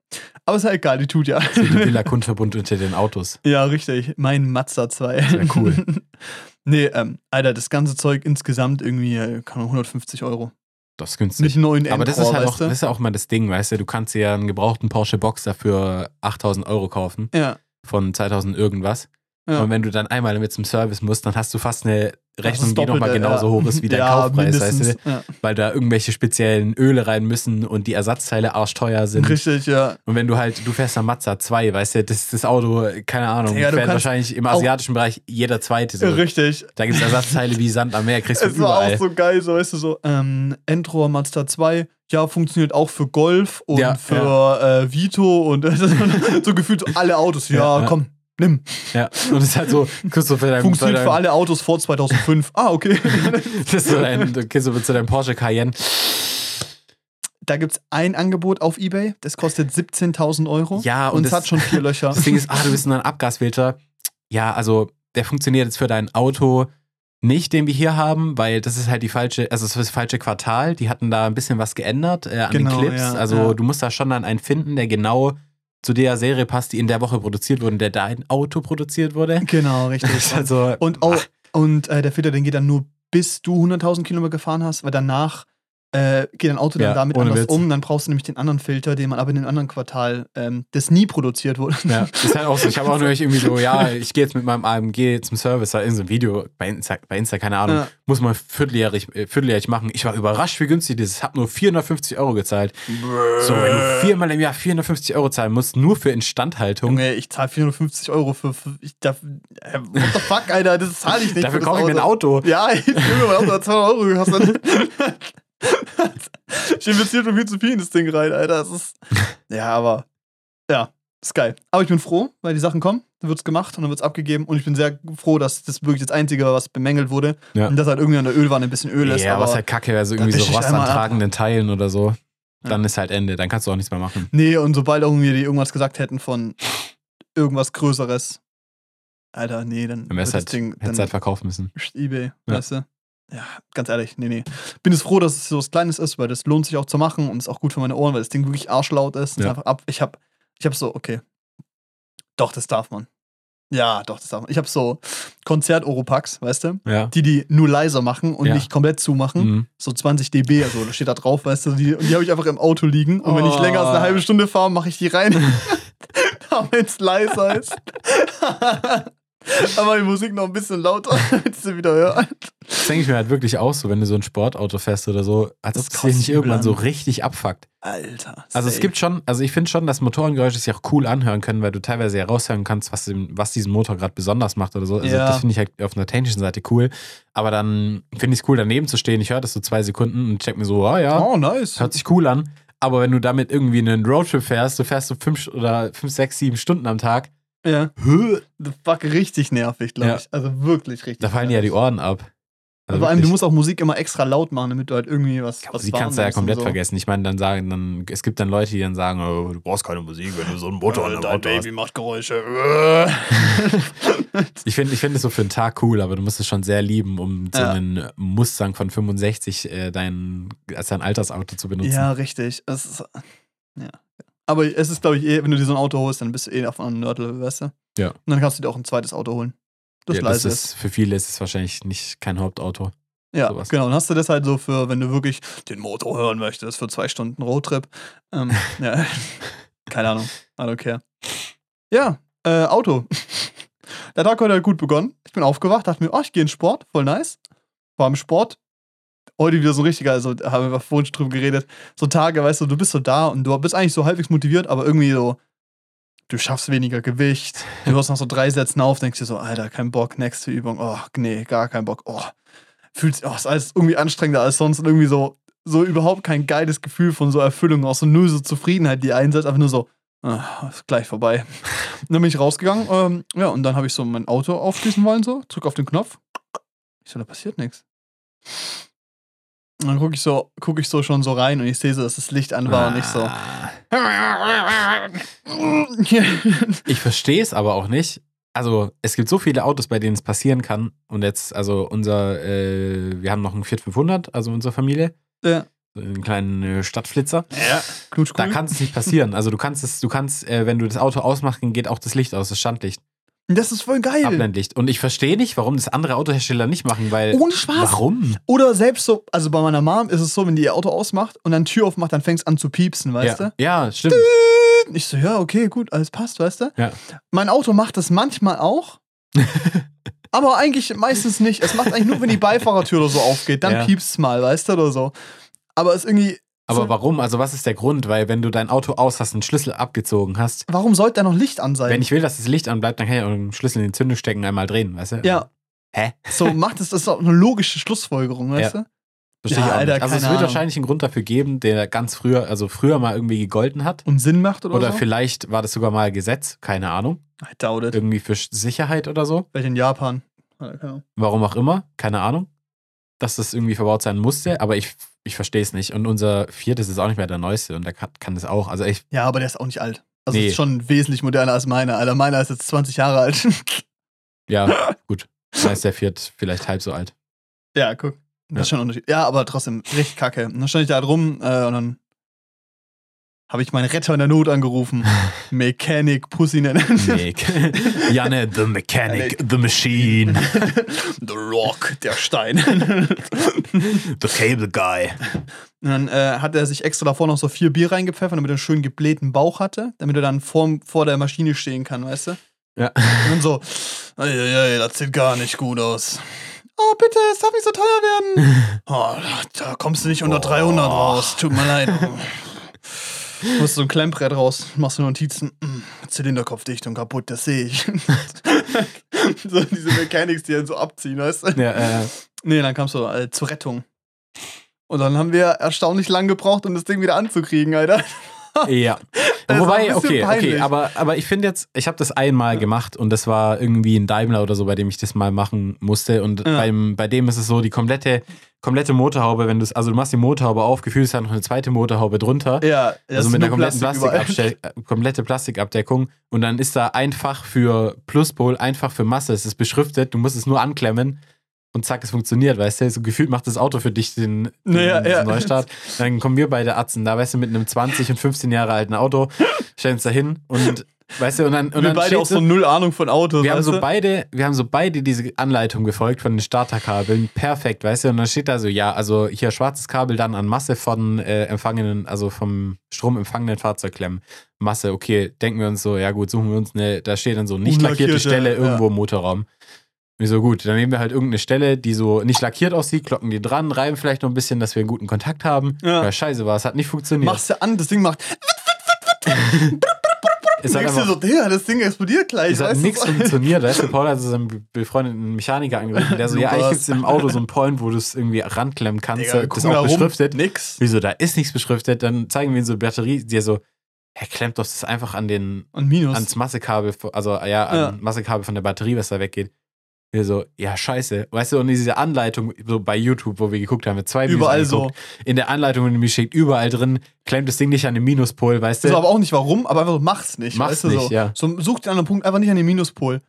Aber ist ja egal, die tut ja. So der Villa Kunterbund unter den Autos. ja, richtig. Mein Mazda 2. wär cool. nee, ähm, Alter, das ganze Zeug insgesamt irgendwie, äh, Ahnung, 150 Euro. Das ist günstig. Mit neuen Aber das ist halt auch, das ist ja auch mal das Ding, weißt du, du kannst dir ja einen gebrauchten Porsche Boxer für 8000 Euro kaufen, Ja, von 2000 irgendwas. Ja. Und wenn du dann einmal mit zum Service musst, dann hast du fast eine Rechnung, die nochmal genauso ja. hoch ist wie der ja, Kaufpreis, weißt du, Ja. weil da irgendwelche speziellen Öle rein müssen und die Ersatzteile arschteuer sind. Richtig, ja. Und wenn du halt, du fährst am Mazda 2, weißt du, das, das Auto, keine Ahnung, Ja, fährt wahrscheinlich im asiatischen Bereich jeder zweite. So. Richtig. Da gibt es Ersatzteile wie Sand am Meer, kriegst du Es war überall. auch so geil, so weißt du, so ähm, Endrohr Mazda 2, ja, funktioniert auch für Golf und für Äh, Vito und so gefühlt alle Autos. Ja. komm, nimm. ja. Und es ist halt so, kriegst du für dein, Funktioniert für für alle Autos vor 2005. ah, okay. Das ist so dein, so zu deinem Porsche Cayenne. da gibt es ein Angebot auf Ebay, das kostet 17.000 Euro. Ja, und es hat schon vier Löcher. Das Ding ist, ah, du bist nur ein Abgasfilter. Ja, also der funktioniert jetzt für dein Auto nicht, den wir hier haben, weil das ist halt die falsche, also das ist das falsche Quartal. Die hatten da ein bisschen was geändert äh, an Genau, den Clips. ja, also ja. du musst da schon dann einen finden, der genau zu der Serie passt, die in der Woche produziert wurde, der dein Auto produziert wurde. genau, richtig. also, Und, auch, und äh, der Filter, den geht dann nur bis du 100.000 Kilometer gefahren hast, weil danach äh, geht dein Auto dann Ja, damit ohne anders Witz. um. Dann brauchst du nämlich den anderen Filter, den man aber in einem anderen Quartal, ähm, das nie produziert wurde. Ja, ist halt auch so. Ich habe auch nur irgendwie so, ja, ich gehe jetzt mit meinem AMG zum Service, da in so ein Video bei Insta, bei Insta keine Ahnung, Ja. muss man vierteljährig, äh, vierteljährig machen. Ich war überrascht, wie günstig das ist. Habe nur 450 Euro gezahlt. So, wenn du viermal im Jahr 450 Euro zahlen musst, nur für Instandhaltung, Junge, ich zahle 450 Euro für. für ich darf, äh, what the fuck, Alter, das zahle ich nicht. dafür kaufe ich mir ein Auto. Ja, ich will mir mein Auto hat 200 Euro gekostet. ich investiere schon viel zu viel in das Ding rein, Alter. Das ist. Ja, aber. Ja. ist geil. Aber ich bin froh, weil die Sachen kommen, dann wird's gemacht und dann wird's abgegeben. Und ich bin sehr froh, dass das wirklich das Einzige war, was bemängelt wurde. Ja. Und dass halt irgendwie an der Ölwanne ein bisschen Öl ist. Ja, aber was halt kacke wäre, so da irgendwie so Rost an tragenden Teilen oder so. Ja. Dann ist halt Ende. Dann kannst du auch nichts mehr machen. Nee, und sobald irgendwie die irgendwas gesagt hätten von irgendwas Größeres, Alter, nee, dann Dann wär's wird das halt, Ding hättest dann halt verkaufen müssen. Ebay, Ja. weißt du? Ja, ganz ehrlich, nee, nee. Bin es froh, dass es so was Kleines ist, weil das lohnt sich auch zu machen und ist auch gut für meine Ohren, weil das Ding wirklich arschlaut ist. Ja. einfach ab. Ich hab, ich hab so, okay. Doch, das darf man. Ja, doch, das darf man. Ich hab so Konzert-Oropax, weißt du? Ja. Die, die nur leiser machen und Ja. nicht komplett zumachen. Mhm. So 20 dB, also da steht da drauf, weißt du, die, und die habe ich einfach im Auto liegen. Und wenn ich Oh. länger als eine halbe Stunde fahre, mache ich die rein. Damit es leiser ist. Aber die Musik noch ein bisschen lauter, damit sie wieder hören. Das denke ich mir halt wirklich auch so, wenn du so ein Sportauto fährst oder so, als Das ob es dich nicht irgendwann an. so richtig abfuckt. Alter. Also es gibt schon, also ich finde schon, dass Motorengeräusche sich auch cool anhören können, weil du teilweise ja raushören kannst, was, dem, was diesen Motor gerade besonders macht oder so. Also Ja. das finde ich halt auf einer technischen Seite cool. Aber dann finde ich es cool, daneben zu stehen. Ich höre das so zwei Sekunden und check mir so, ah ja, Oh, nice. hört sich cool an. Aber wenn du damit irgendwie einen Roadtrip fährst, du fährst so fünf oder fünf, sechs, sieben Stunden am Tag, Ja. The fuck, richtig nervig, glaube Ja. ich. Also wirklich richtig. da fallen dir ja die nervig. Ohren ab. Also Vor allem, du musst auch Musik immer extra laut machen, damit du halt irgendwie was. was Sie kannst du ja komplett so. vergessen. Ich meine, dann sagen, dann, es gibt dann Leute, die dann sagen, oh, du brauchst keine Musik, wenn du so einen Motor an Äh, dein Auto hast. Baby macht Geräusche. Ich finde ich find es so für einen Tag cool, aber du musst es schon sehr lieben, um so Ja. einen Mustang von 65 äh, dein, als dein Altersauto zu benutzen. ja, richtig. Es ist, ja. Aber es ist, glaube ich, eh, wenn du dir so ein Auto holst, dann bist du eh auf einem Nerdlevel, weißt du? Ja. Und dann kannst du dir auch ein zweites Auto holen. Das Ja, leise das ist. Für viele ist es wahrscheinlich nicht kein Hauptauto. Ja, sowas. genau. Und hast du das halt so für, wenn du wirklich den Motor hören möchtest, für zwei Stunden Roadtrip. Ähm, ja, keine Ahnung. I don't care. Ja, äh, Auto. Der Tag heute hat gut begonnen. Ich bin aufgewacht, dachte mir, oh, ich gehe in Sport, voll nice. War im Sport. Heute wieder so ein richtiger, also haben wir vorhin schon drüber geredet. So Tage, weißt du, du bist so da und du bist eigentlich so halbwegs motiviert, aber irgendwie so, du schaffst weniger Gewicht. Du hörst nach so drei Sätzen auf, denkst dir so, Alter, kein Bock, nächste Übung. Oh, nee, gar kein Bock. Oh, fühlt sich, oh, ist alles irgendwie anstrengender als sonst und irgendwie so, so überhaupt kein geiles Gefühl von so Erfüllung, auch so null so Zufriedenheit, die einsetzt, einfach nur so, ah, ist gleich vorbei. Und dann bin ich rausgegangen, ähm, ja, und dann habe ich so mein Auto aufschließen wollen, so, drück auf den Knopf. Ich so, da passiert nichts. Und dann gucke ich so, gucke ich so schon so rein und ich sehe so, dass das Licht an war und ich so. Ah. Ich verstehe es aber auch nicht. Also, es gibt so viele Autos, bei denen es passieren kann. Und jetzt, also unser, äh, wir haben noch einen Fiat 500, also unsere Familie. Ja. So einen kleinen äh, Stadtflitzer. Ja, Knutsch Da kann es nicht passieren. Also du kannst es, du kannst, äh, wenn du das Auto ausmachst, geht auch das Licht aus, das Standlicht, Das ist voll geil. Abblendlicht. Und ich verstehe nicht, warum das andere Autohersteller nicht machen, weil. Ohne Spaß. Warum? Oder selbst so, also bei meiner Mom ist es so, wenn die ihr Auto ausmacht und dann Tür aufmacht, dann fängt es an zu piepsen, weißt ja. du? ja, stimmt. Ich so, ja, okay, gut, alles passt, weißt du? Ja. Mein Auto macht das manchmal auch. aber eigentlich meistens nicht. Es macht eigentlich nur, wenn die Beifahrertür oder so aufgeht, dann Ja. piepst es mal, weißt du, oder so. Aber es ist irgendwie. Aber so, warum? Also, was ist der Grund? Weil, wenn du dein Auto aus hast, einen Schlüssel abgezogen hast, warum sollte da noch Licht an sein? wenn ich will, dass das Licht anbleibt, dann kann ich auch den Schlüssel in die Zündung stecken, einmal drehen, weißt du? ja, Hä? so macht es, das ist auch eine logische Schlussfolgerung, weißt Ja. du? Verstehe Ja, ich auch Alter, nicht. Also, es wird Ahnung. wahrscheinlich einen Grund dafür geben, der ganz früher, also früher mal irgendwie gegolten hat. Und Sinn macht oder, Oder so? vielleicht war das sogar mal Gesetz, keine Ahnung. I doubt it. Irgendwie für Sicherheit oder so. Vielleicht in Japan. Warum auch immer, keine Ahnung, dass das irgendwie verbaut sein musste, aber ich, ich verstehe es nicht. Und unser viertes ist auch nicht mehr der neueste und der kann, kann das auch. Also ich, Ja, aber der ist auch nicht alt. Also Nee. ist schon wesentlich moderner als meiner. Alter, meiner ist jetzt 20 Jahre alt. ja, gut. Dann ist der Viert vielleicht halb so alt. ja, guck. Das Ja. ist schon Unterschied. Ja, aber trotzdem, richtig kacke. Und dann stand ich da halt rum äh, und dann habe ich meinen Retter in der Not angerufen. Mechanic Pussy nennen. Nick. Janne, the mechanic, the machine, The Rock, der Stein. the cable guy. Und dann äh, hat er sich extra davor noch so vier Bier reingepfeffert, damit er einen schön geblähten Bauch hatte, damit er dann vor, vor der Maschine stehen kann, weißt du? Ja. Und dann so, ey, das sieht gar nicht gut aus. Oh, bitte, es darf nicht so teuer werden. Oh, da kommst du nicht unter 300 raus. Tut mir leid. Du musst so ein Klemmbrett raus, machst du Notizen. Mm, Zylinderkopfdichtung kaputt, das sehe ich. so diese Mechanics, die dann so abziehen, weißt du? Ja, äh, Nee, dann kamst du äh, zur Rettung. Und dann haben wir erstaunlich lang gebraucht, um das Ding wieder anzukriegen, Alter. Ja. Wobei, okay, okay, peinlich. aber, aber ich finde jetzt, ich habe das einmal Ja. gemacht und das war irgendwie ein Daimler oder so, bei dem ich das mal machen musste. Und Ja. beim, bei dem ist es so, die komplette, komplette Motorhaube, wenn du also du machst die Motorhaube auf, gefühlt ist da noch eine zweite Motorhaube drunter. Ja, das also mit einer kompletten Plastik komplette Plastikabdeckung. Und dann ist da einfach für Pluspol, einfach für Masse. Es ist beschriftet, du musst es nur anklemmen und zack, es funktioniert, weißt du? So gefühlt macht das Auto für dich den, den Ja, ja. Neustart. Dann kommen wir beide Atzen da, weißt du, mit einem 20 und 15 Jahre alten Auto, stellen uns da hin und weißt du, und dann, und wir dann beide auch so null Ahnung von Autos. wir haben so du? beide, wir haben so beide diese Anleitung gefolgt von den Starterkabeln. Perfekt, weißt du? Und dann steht da so, ja, also hier schwarzes Kabel dann an Masse von äh, empfangenen, also vom Strom empfangenen Fahrzeug klemmen. Masse, okay, denken wir uns so, ja gut, suchen wir uns eine, da steht dann so nicht lackierte Stelle ja. irgendwo im Motorraum. Wir so, gut, dann nehmen wir halt irgendeine Stelle, die so nicht lackiert aussieht, klocken die dran, reiben vielleicht noch ein bisschen, dass wir einen guten Kontakt haben. Ja. Ja, scheiße war, es hat nicht funktioniert. Machst du an, das Ding macht. es hat denkst du einfach, so, das Ding explodiert gleich. Es hat nichts funktioniert. Weißt du, Paul hat so seinen befreundeten Mechaniker angerufen, der so, ja, eigentlich gibt es im Auto so einen Point, wo du es irgendwie ranklemmen kannst. Digga, das ist auch beschriftet. Nix. Wieso, da ist nichts beschriftet. Dann zeigen wir ihm so eine Batterie, der so, er klemmt doch das einfach an den, Minus. ans Massekabel, also ja, an Ja. Massekabel von der Batterie, was da weggeht. Wir so, ja, scheiße. Weißt du, und diese Anleitung, so bei YouTube, wo wir geguckt haben, mit zwei Videos Überall so. In der Anleitung, die mir schickt, überall drin, klemmt das Ding nicht an den Minuspol, weißt Weiß du? aber auch nicht warum, aber einfach so, mach's nicht. Mach's weißt du, nicht, so. ja. so. Such den anderen Punkt einfach nicht an den Minuspol.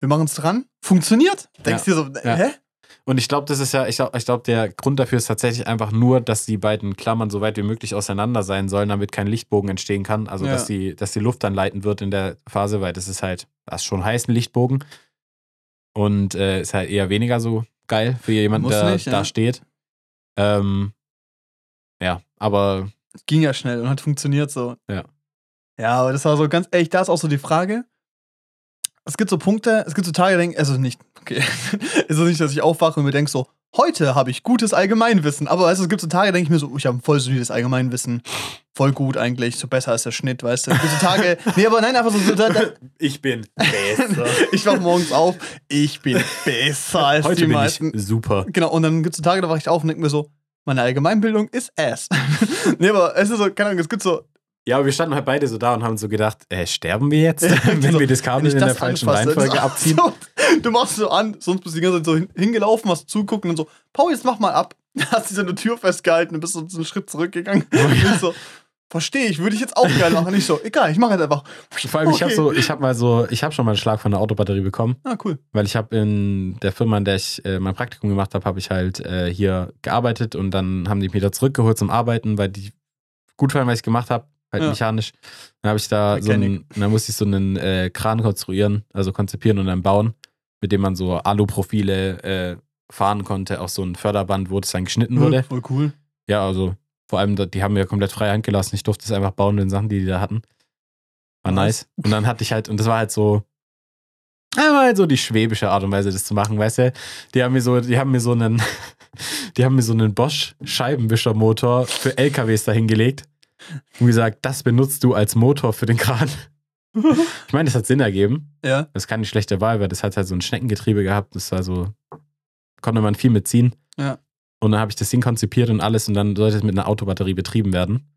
Wir machen es dran. Funktioniert? Denkst dir so, Ja. hä? Und ich glaube, das ist ja, ich glaube, ich glaub, der Grund dafür ist tatsächlich einfach nur, dass die beiden Klammern so weit wie möglich auseinander sein sollen, damit kein Lichtbogen entstehen kann. Also, Ja. dass, die, dass die Luft dann leiten wird in der Phase, weil das ist halt, das ist schon heiß, ein Lichtbogen. Und äh, ist halt eher weniger so geil für jemanden, der nicht, ja. da steht. Ähm, ja, aber Ging ja schnell und hat funktioniert so. Ja. Ja, aber das war so ganz ehrlich, da ist auch so die Frage. Es gibt so Punkte, es gibt so Tage, denke also nicht, okay, ist so nicht, dass ich aufwache und mir denke so, heute habe ich gutes Allgemeinwissen. Aber weißt du, es gibt so Tage, denke ich mir so, oh, ich habe ein voll solides Allgemeinwissen. Voll gut eigentlich, so besser als der Schnitt, weißt du. Es gibt so Tage, nee, aber nein, einfach so, so da, da, ich bin besser. ich wach morgens auf, ich bin besser als Heute die bin meisten. ich super. Genau, und dann gibt es so Tage, da wache ich auf und denke mir so, meine Allgemeinbildung ist ass. nee, aber es ist so, keine Ahnung, es gibt so, Ja, aber wir standen halt beide so da und haben so gedacht, äh, sterben wir jetzt, wenn so, wir das Kabel in der falschen anfasse, Reihenfolge abziehen? So, du machst so an, sonst bist du die ganze Zeit so hin- hingelaufen, hast zugucken und so, Paul, jetzt mach mal ab. Hast dich an der Tür festgehalten und bist so einen Schritt zurückgegangen. Oh Und ich so, verstehe ich, würde ich jetzt auch gerne machen. Ich so, egal, ich mache jetzt einfach. Vor allem, ich habe Okay. so, ich habe mal so, ich habe schon mal einen Schlag von der Autobatterie bekommen, Ah, cool. weil ich habe in der Firma, in der ich äh, mein Praktikum gemacht habe, habe ich halt äh, hier gearbeitet und dann haben die mich wieder zurückgeholt zum Arbeiten, weil die gut fanden, was ich gemacht habe, halt Ja. mechanisch. Dann habe ich da so einen, Mechanik. dann musste ich so einen äh, Kran konstruieren, also konzipieren und dann bauen, mit dem man so Aluprofile äh, fahren konnte, auf so ein Förderband, wo das dann geschnitten wurde. Voll cool. Ja, also vor allem, die haben mir komplett freie Hand gelassen. Ich durfte es einfach bauen, den Sachen, die die da hatten. War Nice. Und dann hatte ich halt, und das war halt so, ja, war halt so die schwäbische Art und Weise, das zu machen, weißt du? Die haben mir so, die haben mir so einen, die haben mir so einen Bosch Scheibenwischermotor für LKWs dahingelegt und gesagt, das benutzt du als Motor für den Kran. Ich meine, das hat Sinn ergeben. Ja. Das ist keine schlechte Wahl, weil das hat halt so ein Schneckengetriebe gehabt. Das war so, konnte man viel mitziehen. Ja. Und dann habe ich das Ding konzipiert und alles und dann sollte es mit einer Autobatterie betrieben werden.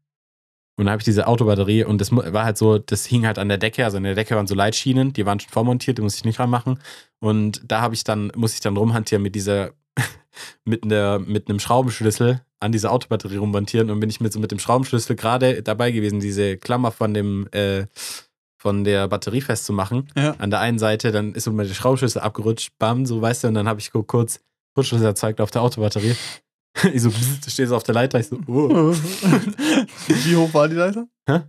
Und dann habe ich diese Autobatterie und das war halt so, das hing halt an der Decke, also an der Decke waren so Leitschienen, die waren schon vormontiert, die musste ich nicht ranmachen. Und da habe ich dann, muss ich dann rumhantieren mit dieser, mit, einer, mit einem Schraubenschlüssel an dieser Autobatterie rummontieren und bin ich mit so mit dem Schraubenschlüssel gerade dabei gewesen, diese Klammer von dem, äh, von der Batterie festzumachen. Ja. An der einen Seite, dann ist so meine Schraubenschlüssel abgerutscht, bam, so weißt du, und dann habe ich kurz Kurzschluss erzeugt auf der Autobatterie. ich so, stehe so auf der Leiter, ich so, oh. Wie hoch war die Leiter? Hä?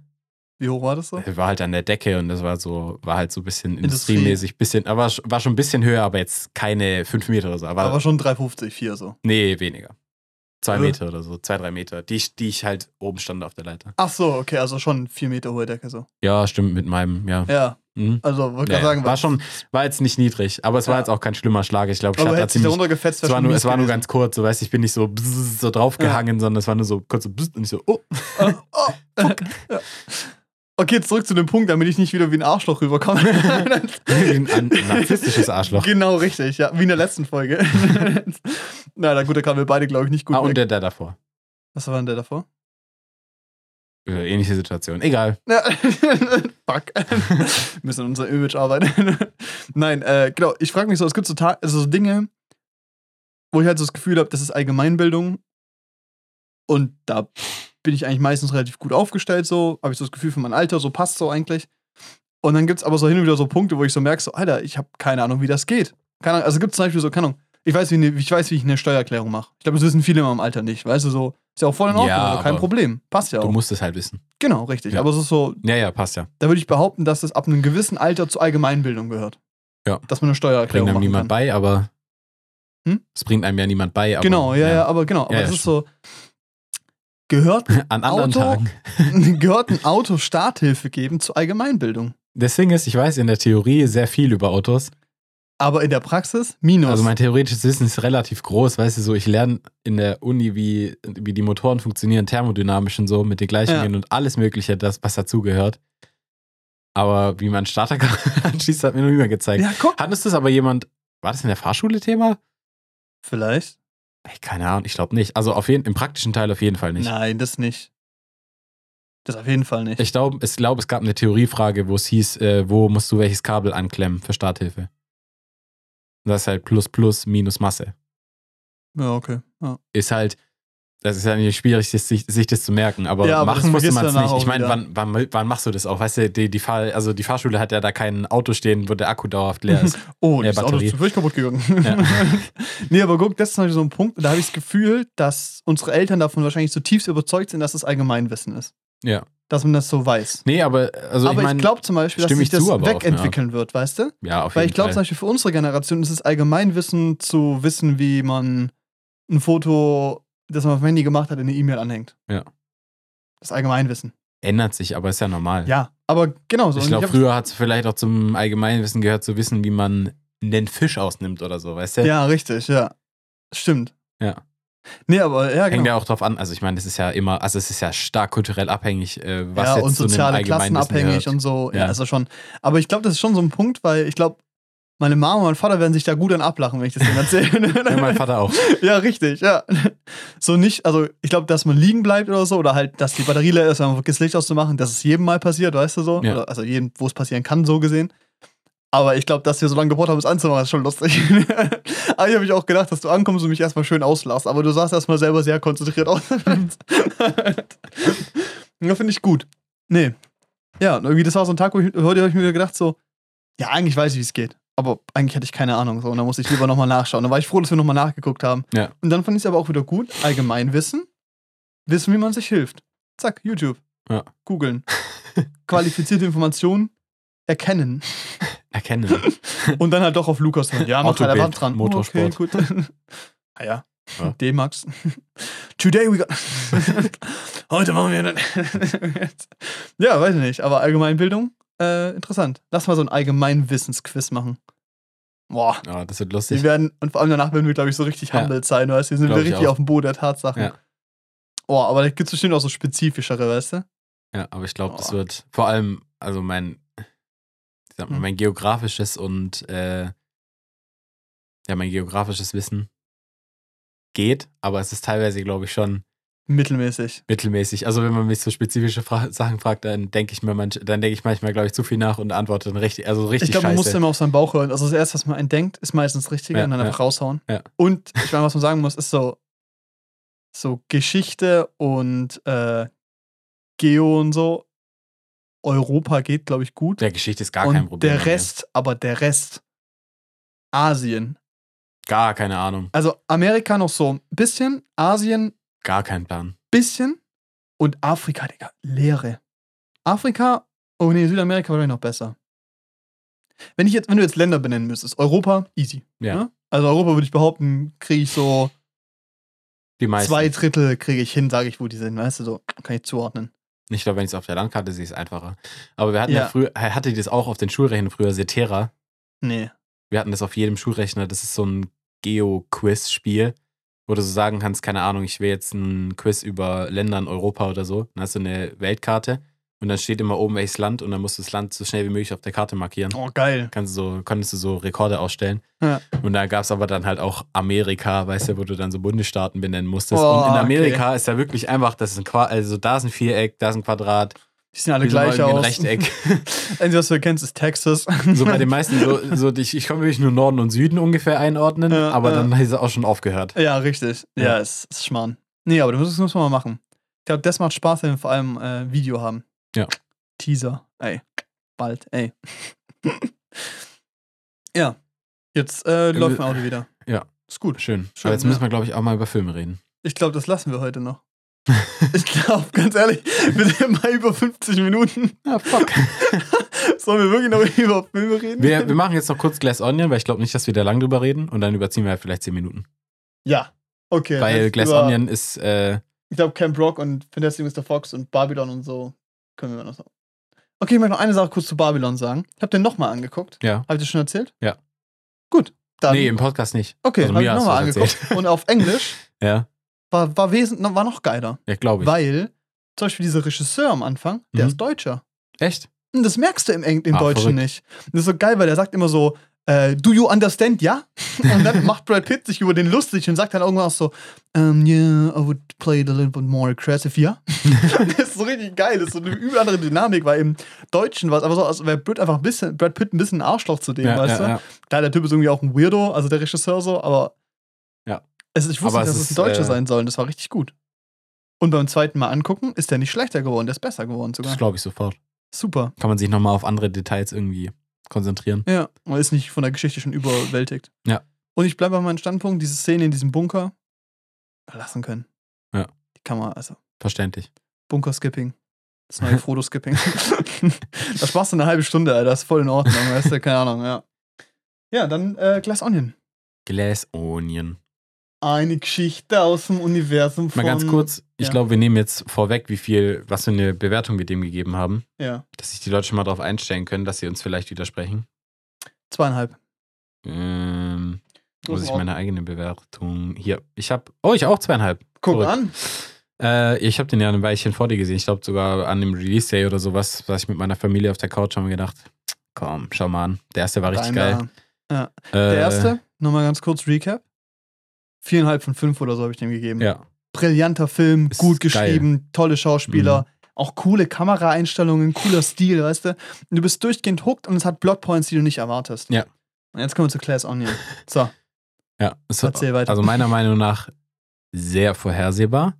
Wie hoch war das so? War halt an der Decke und das war so, war halt so ein bisschen Industrie. industriemäßig, bisschen, aber war schon ein bisschen höher, aber jetzt keine fünf Meter oder so. Aber, Aber schon 3,50, 4 so. nee, weniger. Zwei Äh. Meter oder so, zwei, drei Meter, die, ich- die ich halt oben stand auf der Leiter. Ach so, okay, also schon 4 Meter hohe Decke so. Ja, stimmt, mit meinem, ja. Ja, Mhm. also wollte Ja, sagen, war schon, war jetzt nicht niedrig, aber es war Ja. jetzt auch kein schlimmer Schlag. Ich glaube, ich aber stand da ziemlich. runtergefetzt, Es war, schon nur, es war nur ganz kurz, so weißt ich bin nicht so, so draufgehangen, sondern es war nur so kurz so und ich so, oh. Ah, oh, ja. Okay, zurück zu dem Punkt, damit ich nicht wieder wie ein Arschloch rüberkomme. ein, ein narzisstisches Arschloch. genau, richtig, ja, wie in der letzten Folge. Na, na gut, da kamen wir beide, glaube ich, nicht gut Ah, und der, der davor. Was war denn der davor? Äh, ähnliche Situation. Egal. Ja. Fuck. Wir müssen an unser Image arbeiten. Nein, äh, genau. Ich frage mich so, es gibt so, Ta also so Dinge, wo ich halt so das Gefühl habe, das ist Allgemeinbildung. Und da bin ich eigentlich meistens relativ gut aufgestellt, so. Habe ich so das Gefühl für mein Alter, so passt so eigentlich. Und dann gibt es aber so hin und wieder so Punkte, wo ich so merke, so, Alter, ich habe keine Ahnung, wie das geht. Keine Ahnung, also gibt es zum Beispiel so, keine Ahnung, ich weiß, wie, ne, ich weiß, wie ich eine Steuererklärung mache. Ich glaube, das wissen viele in meinem Alter nicht. Weißt du, so, ist ja auch voll in Ordnung, Ja, also kein Problem. Passt ja Du auch. musst es halt wissen. Genau, richtig. Ja. Aber es ist so, Ja, ja, passt ja. da würde ich behaupten, dass es ab einem gewissen Alter zur Allgemeinbildung gehört. Ja. Dass man eine Bringt Steuererklärung einem machen niemand kann. bei, aber. Hm? Es bringt einem ja niemand bei, aber. genau, ja, ja, aber genau. Aber es ist so, gehört, An anderen Auto- Tagen. gehört ein Auto Starthilfe geben zur Allgemeinbildung. Das Ding ist, ich weiß in der Theorie sehr viel über Autos. Aber in der Praxis minus. Also mein theoretisches Wissen ist relativ groß, weißt du, so ich lerne in der Uni, wie, wie die Motoren funktionieren, thermodynamisch und so, mit den Gleichungen und alles mögliche, das, was dazugehört. Aber wie man Starter anschließt, hat mir noch niemand gezeigt. ja, guck. Hattest du es aber jemand, war das in der Fahrschule Thema? Vielleicht. Ey, keine Ahnung, ich glaube nicht. Also auf jeden, im praktischen Teil auf jeden Fall nicht. Nein, das nicht. Das auf jeden Fall nicht. Ich glaube, es, glaub, es gab eine Theoriefrage, wo es hieß, äh, wo musst du welches Kabel anklemmen für Starthilfe. Und das ist halt Plus Plus minus Masse. ja, okay. Ja. Ist halt, das ist ja nicht schwierig, sich, sich das zu merken, aber, Ja, das machen musste man es nicht. Ich meine, wann, wann, wann machst du das auch? Weißt du, die, die, Fahr, also die Fahrschule hat ja da kein Auto stehen, wo der Akku dauerhaft leer ist. Oh, Ja, das Auto ist völlig kaputt gegangen. Ja. nee, aber guck, das ist Beispiel so ein Punkt, da habe ich das Gefühl, dass unsere Eltern davon wahrscheinlich zutiefst überzeugt sind, dass es Allgemeinwissen ist. Ja. Dass man das so weiß. Nee, aber also aber ich ich, meine, glaube zum Beispiel, dass sich ich das zu, wegentwickeln wird, weißt du? ja, auf Weil jeden ich glaube zum Fall. Beispiel für unsere Generation ist es Allgemeinwissen zu wissen, wie man ein Foto, das man auf dem Handy gemacht hat, in eine E-Mail anhängt. Ja. Das Allgemeinwissen. Ändert sich, aber ist ja normal. Ja, aber genau so. ich glaube, früher hat es vielleicht auch zum Allgemeinwissen gehört, zu wissen, wie man einen Fisch ausnimmt oder so, weißt du? Ja, richtig, ja. Stimmt. Ja. Nee, aber ja, Hängt genau. ja auch drauf an. Also ich meine, das ist ja immer, also es ist ja stark kulturell abhängig, äh, was ja, jetzt und zu einem soziale Klassen Allgemeinwissen abhängig und so. Ja, Ja. ist ja schon. Aber ich glaube, das ist schon so ein Punkt, weil ich glaube, meine Mama und mein Vater werden sich da gut an ablachen, wenn ich das denen erzähle. Ja, mein Vater auch. ja, richtig, ja. So nicht, also ich glaube, dass man liegen bleibt oder so, oder halt, dass die Batterie leer ist, wenn man vergisst, Licht auszumachen, das ist jedem Mal passiert, weißt du so? Ja. Oder, also jedem, wo es passieren kann, so gesehen. Aber ich glaube, dass wir so lange gebraucht haben, es anzumachen, ist schon lustig. aber ich habe mich auch gedacht, dass du ankommst und mich erstmal schön auslachst. Aber du sahst erstmal selber sehr konzentriert aus. ja, finde ich gut. Nee. Ja, irgendwie, das war so ein Tag, wo ich, heute habe ich mir wieder gedacht, so, ja, eigentlich weiß ich, wie es geht. Aber eigentlich hätte ich keine Ahnung. So, und dann musste ich lieber nochmal nachschauen. Da war ich froh, dass wir nochmal nachgeguckt haben. Ja. Und dann fand ich es aber auch wieder gut. Allgemeinwissen. Wissen, wie man sich hilft. Zack, YouTube. Ja. Googeln. Qualifizierte Informationen erkennen. Erkennen. Und dann halt doch auf Lukas hören. Ja, mach halt einfach dran. Motorsport. Okay, gut. ah ja. Ja. D-Max. Today we got. Heute machen wir. ja, weiß ich nicht. Aber Allgemeinbildung, äh, interessant. Lass mal so ein Allgemeinwissensquiz machen. Boah. Ja, das wird Wir lustig. werden, und vor allem danach werden wir, glaube ich, so richtig Ja. humbled sein, weißt du? Wir sind Glaub wir ich richtig auf dem Boden der Tatsachen. Ja. Oh, aber da gibt es bestimmt auch so spezifischere, weißt du? Ja, aber ich glaube, das wird vor allem, also mein, ich sag mal, Hm. mein geografisches und äh, ja, mein geografisches Wissen geht, aber es ist teilweise, glaube ich, schon Mittelmäßig. mittelmäßig. Also wenn man mich so spezifische Fra Sachen fragt, dann denke ich mir manch, dann denke ich manchmal, glaube ich, zu viel nach und antworte dann richtig, also richtig Ich glaube, man muss immer auf seinen Bauch hören. Also das Erste, was man entdenkt, ist meistens richtig Ja, und dann ja. einfach raushauen. Ja. Und ich meine, was man sagen muss, ist so, so Geschichte und äh, Geo und so. Europa geht, glaube ich, gut. Der Geschichte ist gar und kein Problem. der. Rest, aber der Rest, Asien. Gar keine Ahnung. Also Amerika noch so ein bisschen, Asien Gar kein Plan. bisschen und Afrika, Digga, Leere. Afrika, oh nee, Südamerika wahrscheinlich noch besser. Wenn ich jetzt, wenn du jetzt Länder benennen müsstest, Europa, easy. Ja. ne? Also Europa würde ich behaupten, kriege ich so Die meisten. zwei Drittel kriege ich hin, sage ich, wo die sind, weißt du, so kann ich zuordnen. Ich glaube, wenn ich es auf der Landkarte sehe, ist es einfacher. Aber wir hatten ja, Ja. früher, hatte das auch auf den Schulrechnern früher, Setera. Nee. Wir hatten das auf jedem Schulrechner. Das ist so ein Geo-Quiz-Spiel, wo du so sagen kannst, keine Ahnung, ich will jetzt ein Quiz über Länder in Europa oder so. Dann hast du eine Weltkarte Und dann steht immer oben welches Land und dann musst du das Land so schnell wie möglich auf der Karte markieren. Oh, geil. Kannst du so, konntest du so Rekorde ausstellen. Ja. Und da gab es aber dann halt auch Amerika, weißt du, wo du dann so Bundesstaaten benennen musstest. Oh, und in Amerika ist da wirklich einfach, das ist ein Quadrat, also da ist ein Viereck, da ist ein Quadrat, Die sehen alle mal gleich irgendwie ein aus. Rechteck. Einzige, was du kennst, ist Texas. So bei den meisten, so, so ich, ich kann wirklich nur Norden und Süden ungefähr einordnen, Ja, aber ja. dann ist es auch schon aufgehört. ja, richtig. Ja, Ja. ist, ist Schmarrn. Nee, aber das muss man mal machen. Ich glaube, das macht Spaß, wenn wir vor allem äh, Video haben. Ja. Teaser. Ey. Bald, ey. ja. Jetzt äh, läuft mein Auto wieder. ja. Ist gut. Schön. Schön, aber jetzt müssen wir, glaube ich, auch mal über Filme reden. Ich glaube, das lassen wir heute noch. ich glaube, ganz ehrlich, wir sind immer über 50 Minuten. Ja, fuck. Sollen wir wirklich noch über Filme reden? wir, wir machen jetzt noch kurz Glass Onion, weil ich glaube nicht, dass wir da lang drüber reden und dann überziehen wir halt vielleicht 10 Minuten. ja. Okay. weil Glass über- Onion ist, äh, Ich glaube, Camp Rock und Fantastic Mr. Fox und Babylon und so können wir noch sagen. Okay, ich möchte noch eine Sache kurz zu Babylon sagen. Ich habe den nochmal angeguckt. ja. Habe ich das schon erzählt? Ja. Gut. Dann, nee, im Podcast nicht. okay, also habe ich nochmal angeguckt. Und auf Englisch Ja, war, war, wesentlich, war noch geiler. ja glaube ich. Weil zum Beispiel dieser Regisseur am Anfang, der Mhm. ist Deutscher. Echt? Und das merkst du im, im Ah, Deutschen verrückt. nicht. Das ist so geil, weil der sagt immer so, äh, do you understand, ja? Und dann macht Brad Pitt sich über den lustig und sagt dann irgendwas so, um, yeah, I would play it a little bit more aggressive, ja? das ist so richtig geil, das ist so eine übel andere Dynamik, weil im Deutschen war es aber so, als wäre Brad einfach ein bisschen, Brad Pitt ein bisschen ein Arschloch zu dem, Ja, weißt ja, du? ja. Klar, der Typ ist irgendwie auch ein Weirdo, also der Regisseur so, aber Es, ich wusste nicht, dass es es ein Deutscher äh, sein soll und das war richtig gut. Und beim zweiten Mal angucken ist der nicht schlechter geworden, der ist besser geworden sogar. Das glaube ich sofort. Super. Kann man sich nochmal auf andere Details irgendwie konzentrieren. Ja, man ist nicht von der Geschichte schon überwältigt. Ja. Und ich bleibe bei meinem Standpunkt, diese Szene in diesem Bunker lassen können. Ja. Die kann man, also Verständlich. Bunker-Skipping. Das neue Frodo-Skipping. da sparst du eine halbe Stunde, Alter. Das ist voll in Ordnung, weißt du? Keine Ahnung, ja. Ja, dann äh, Glass Onion. Glass Onion. Eine Geschichte aus dem Universum von... Mal ganz kurz, ich ja. glaube, wir nehmen jetzt vorweg, wie viel, was für eine Bewertung wir dem gegeben haben, Ja, dass sich die Leute schon mal darauf einstellen können, dass sie uns vielleicht widersprechen. zweieinhalb. Ähm, muss ich meine eigene Bewertung hier. Ich habe, oh, ich auch zweieinhalb. Guck Verrückt. an. Äh, ich habe den ja ein Weilchen vor dir gesehen. Ich glaube sogar an dem Release Day oder sowas, was ich mit meiner Familie auf der Couch haben gedacht, komm, schau mal an. Der erste war richtig Deiner. geil. Der Äh, erste, nochmal ganz kurz Recap. Viereinhalb von fünf oder so habe ich dem gegeben. Ja, brillanter Film, Ist gut geil. Mhm. geschrieben, tolle Schauspieler, auch coole Kameraeinstellungen, cooler Stil, weißt du? Und du bist durchgehend hooked und es hat Plotpoints, die du nicht erwartest. Ja. Und jetzt kommen wir zu Class Onion. So, ja. Es, erzähl weiter. also meiner Meinung nach sehr vorhersehbar.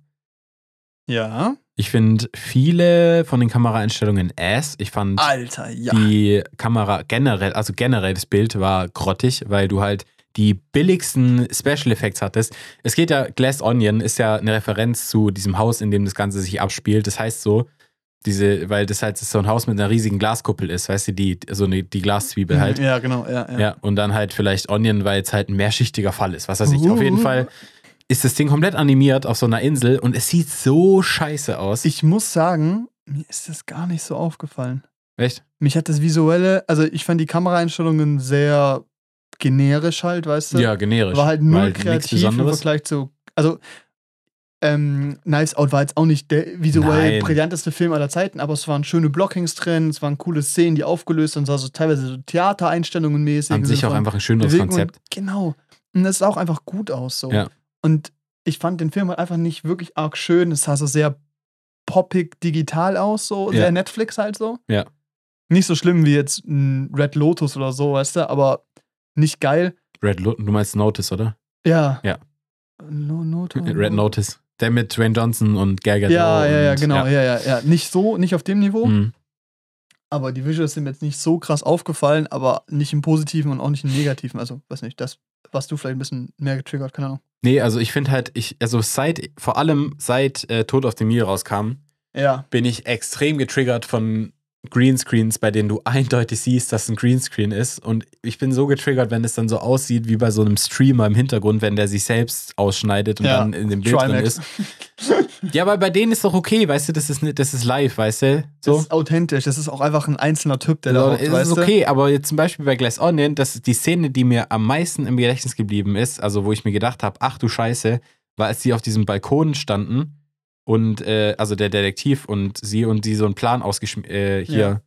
ja. Ich finde viele von den Kameraeinstellungen ass. Ich fand Alter, ja. die Kamera generell, also generell das Bild war grottig, weil du halt die billigsten Special Effects hattest. Es geht ja, Glass Onion ist ja eine Referenz zu diesem Haus, in dem das Ganze sich abspielt. Das heißt so, diese, weil das halt so ein Haus mit einer riesigen Glaskuppel ist, weißt du, die, so eine, die Glaszwiebel halt. Ja, genau, ja, ja. Ja, und dann halt vielleicht Onion, weil es halt ein mehrschichtiger Fall ist. Was weiß ich. Auf jeden Uh. Fall ist das Ding komplett animiert auf so einer Insel und es sieht so scheiße aus. Ich muss sagen, mir ist das gar nicht so aufgefallen. Echt? Mich hat das visuelle, also ich fand die Kameraeinstellungen sehr generisch halt, weißt du? Ja, generisch. war halt null kreativ im. Vergleich zu. Also, ähm, Knives Out war jetzt auch nicht der visuell Nein. brillanteste Film aller Zeiten, aber es waren schöne Blockings drin, es waren coole Szenen, die aufgelöst sind, also teilweise so Theatereinstellungen mäßig. An sich auch einfach ein schöneres Bewegung Konzept. Und, genau. Und es sah auch einfach gut aus so. Ja. Und ich fand den Film halt einfach nicht wirklich arg schön. Es sah so sehr poppig digital aus, so Ja. sehr Netflix halt so. Ja. Nicht so schlimm wie jetzt ein Red Lotus oder so, weißt du, aber nicht geil. Red Lo du meinst Notice, oder? Ja. Ja. No, Noto, Red Notice. Der mit Dwayne Johnson und Gadot. Ja, ja, ja, genau, ja, ja, ja. Nicht so, nicht auf dem Niveau, Mhm. aber die Visuals sind mir jetzt nicht so krass aufgefallen, aber nicht im Positiven und auch nicht im Negativen. Also, weiß nicht, das, was du vielleicht ein bisschen mehr getriggert, keine Ahnung. Nee, also ich finde halt, ich, also seit, vor allem seit äh, Tod auf dem Nil rauskam, Ja. bin ich extrem getriggert von Greenscreens, bei denen du eindeutig siehst, dass ein Greenscreen ist. Und ich bin so getriggert, wenn es dann so aussieht wie bei so einem Streamer im Hintergrund, wenn der sich selbst ausschneidet und Ja, dann in dem Bild drin Trimax. ist. Ja, aber bei denen ist doch okay, weißt du, das ist, das ist live, weißt du? So. Das ist authentisch, das ist auch einfach ein einzelner Typ, der So, da es weißt ist okay, aber jetzt zum Beispiel bei Glass Onion, das ist die Szene, die mir am meisten im Gedächtnis geblieben ist, also wo ich mir gedacht habe, ach du Scheiße, war als die auf diesem Balkon standen und äh, also der Detektiv und sie und die so einen Plan ausgeschm äh, hier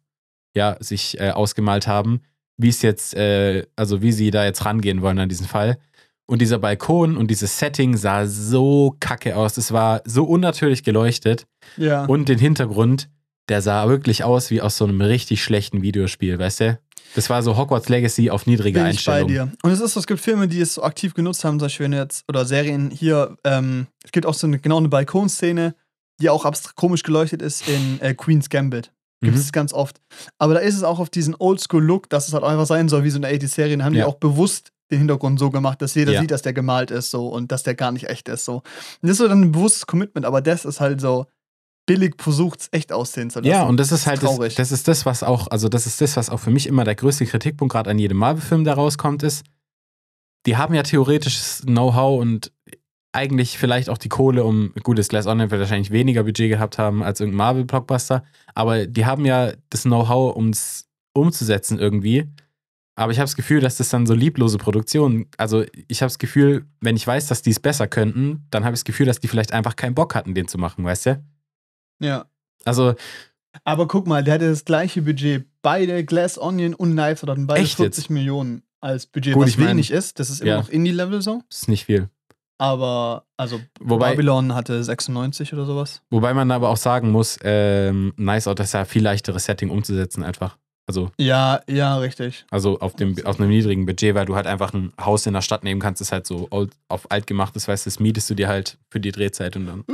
ja, sich äh, ausgemalt haben, wie es jetzt, äh, also wie sie da jetzt rangehen wollen an diesen Fall. Und dieser Balkon und dieses Setting sah so kacke aus. Es war so unnatürlich geleuchtet. Ja. Und den Hintergrund, der sah wirklich aus wie aus so einem richtig schlechten Videospiel, weißt du? Das war so Hogwarts Legacy auf niedrige Bin ich bei Einstellung. dir. Und es ist so, es gibt Filme, die es so aktiv genutzt haben, zum Beispiel jetzt, oder Serien hier, ähm, es gibt auch so eine, genau eine Balkonszene, die auch abstrakt komisch geleuchtet ist in äh, Queen's Gambit. Gibt Mhm. es ganz oft. Aber da ist es auch auf diesen Oldschool-Look, dass es halt einfach sein soll, wie so eine 80s-Serie. Da haben die Ja. auch bewusst den Hintergrund so gemacht, dass jeder Ja. sieht, dass der gemalt ist so und dass der gar nicht echt ist so. Und das ist so dann ein bewusstes Commitment, aber das ist halt so billig versucht, es echt aussehen zu lassen. Ja, und das ist halt das, traurig. das ist das, was auch, also das ist das, was auch für mich immer der größte Kritikpunkt gerade an jedem Marvel-Film, der rauskommt, ist, die haben ja theoretisches Know-how und eigentlich vielleicht auch die Kohle, um, gut, das Glass Onion wird wahrscheinlich weniger Budget gehabt haben als irgendein Marvel-Blockbuster, aber die haben ja das Know-how, um es umzusetzen irgendwie. Aber ich habe das Gefühl, dass das dann so lieblose Produktionen, also ich habe das Gefühl, wenn ich weiß, dass die es besser könnten, dann habe ich das Gefühl, dass die vielleicht einfach keinen Bock hatten, den zu machen, weißt du? Ja. Also, Aber guck mal, der hatte das gleiche Budget. Beide Glass Onion und Knives hatten beide Echt 40 jetzt? Millionen als Budget, Gut, was ich mein- wenig ist. Das ist immer Ja. noch Indie-Level so. das ist nicht viel. Aber, also, Wobei- Babylon hatte 96 oder sowas. Wobei man aber auch sagen muss, ähm, Nice Out ist ja viel leichteres Setting umzusetzen einfach. Also, Ja, ja, richtig. also auf, dem, auf einem niedrigen Budget, weil du halt einfach ein Haus in der Stadt nehmen kannst, das halt so old, auf alt gemacht ist, weißt du, das mietest du dir halt für die Drehzeit und dann.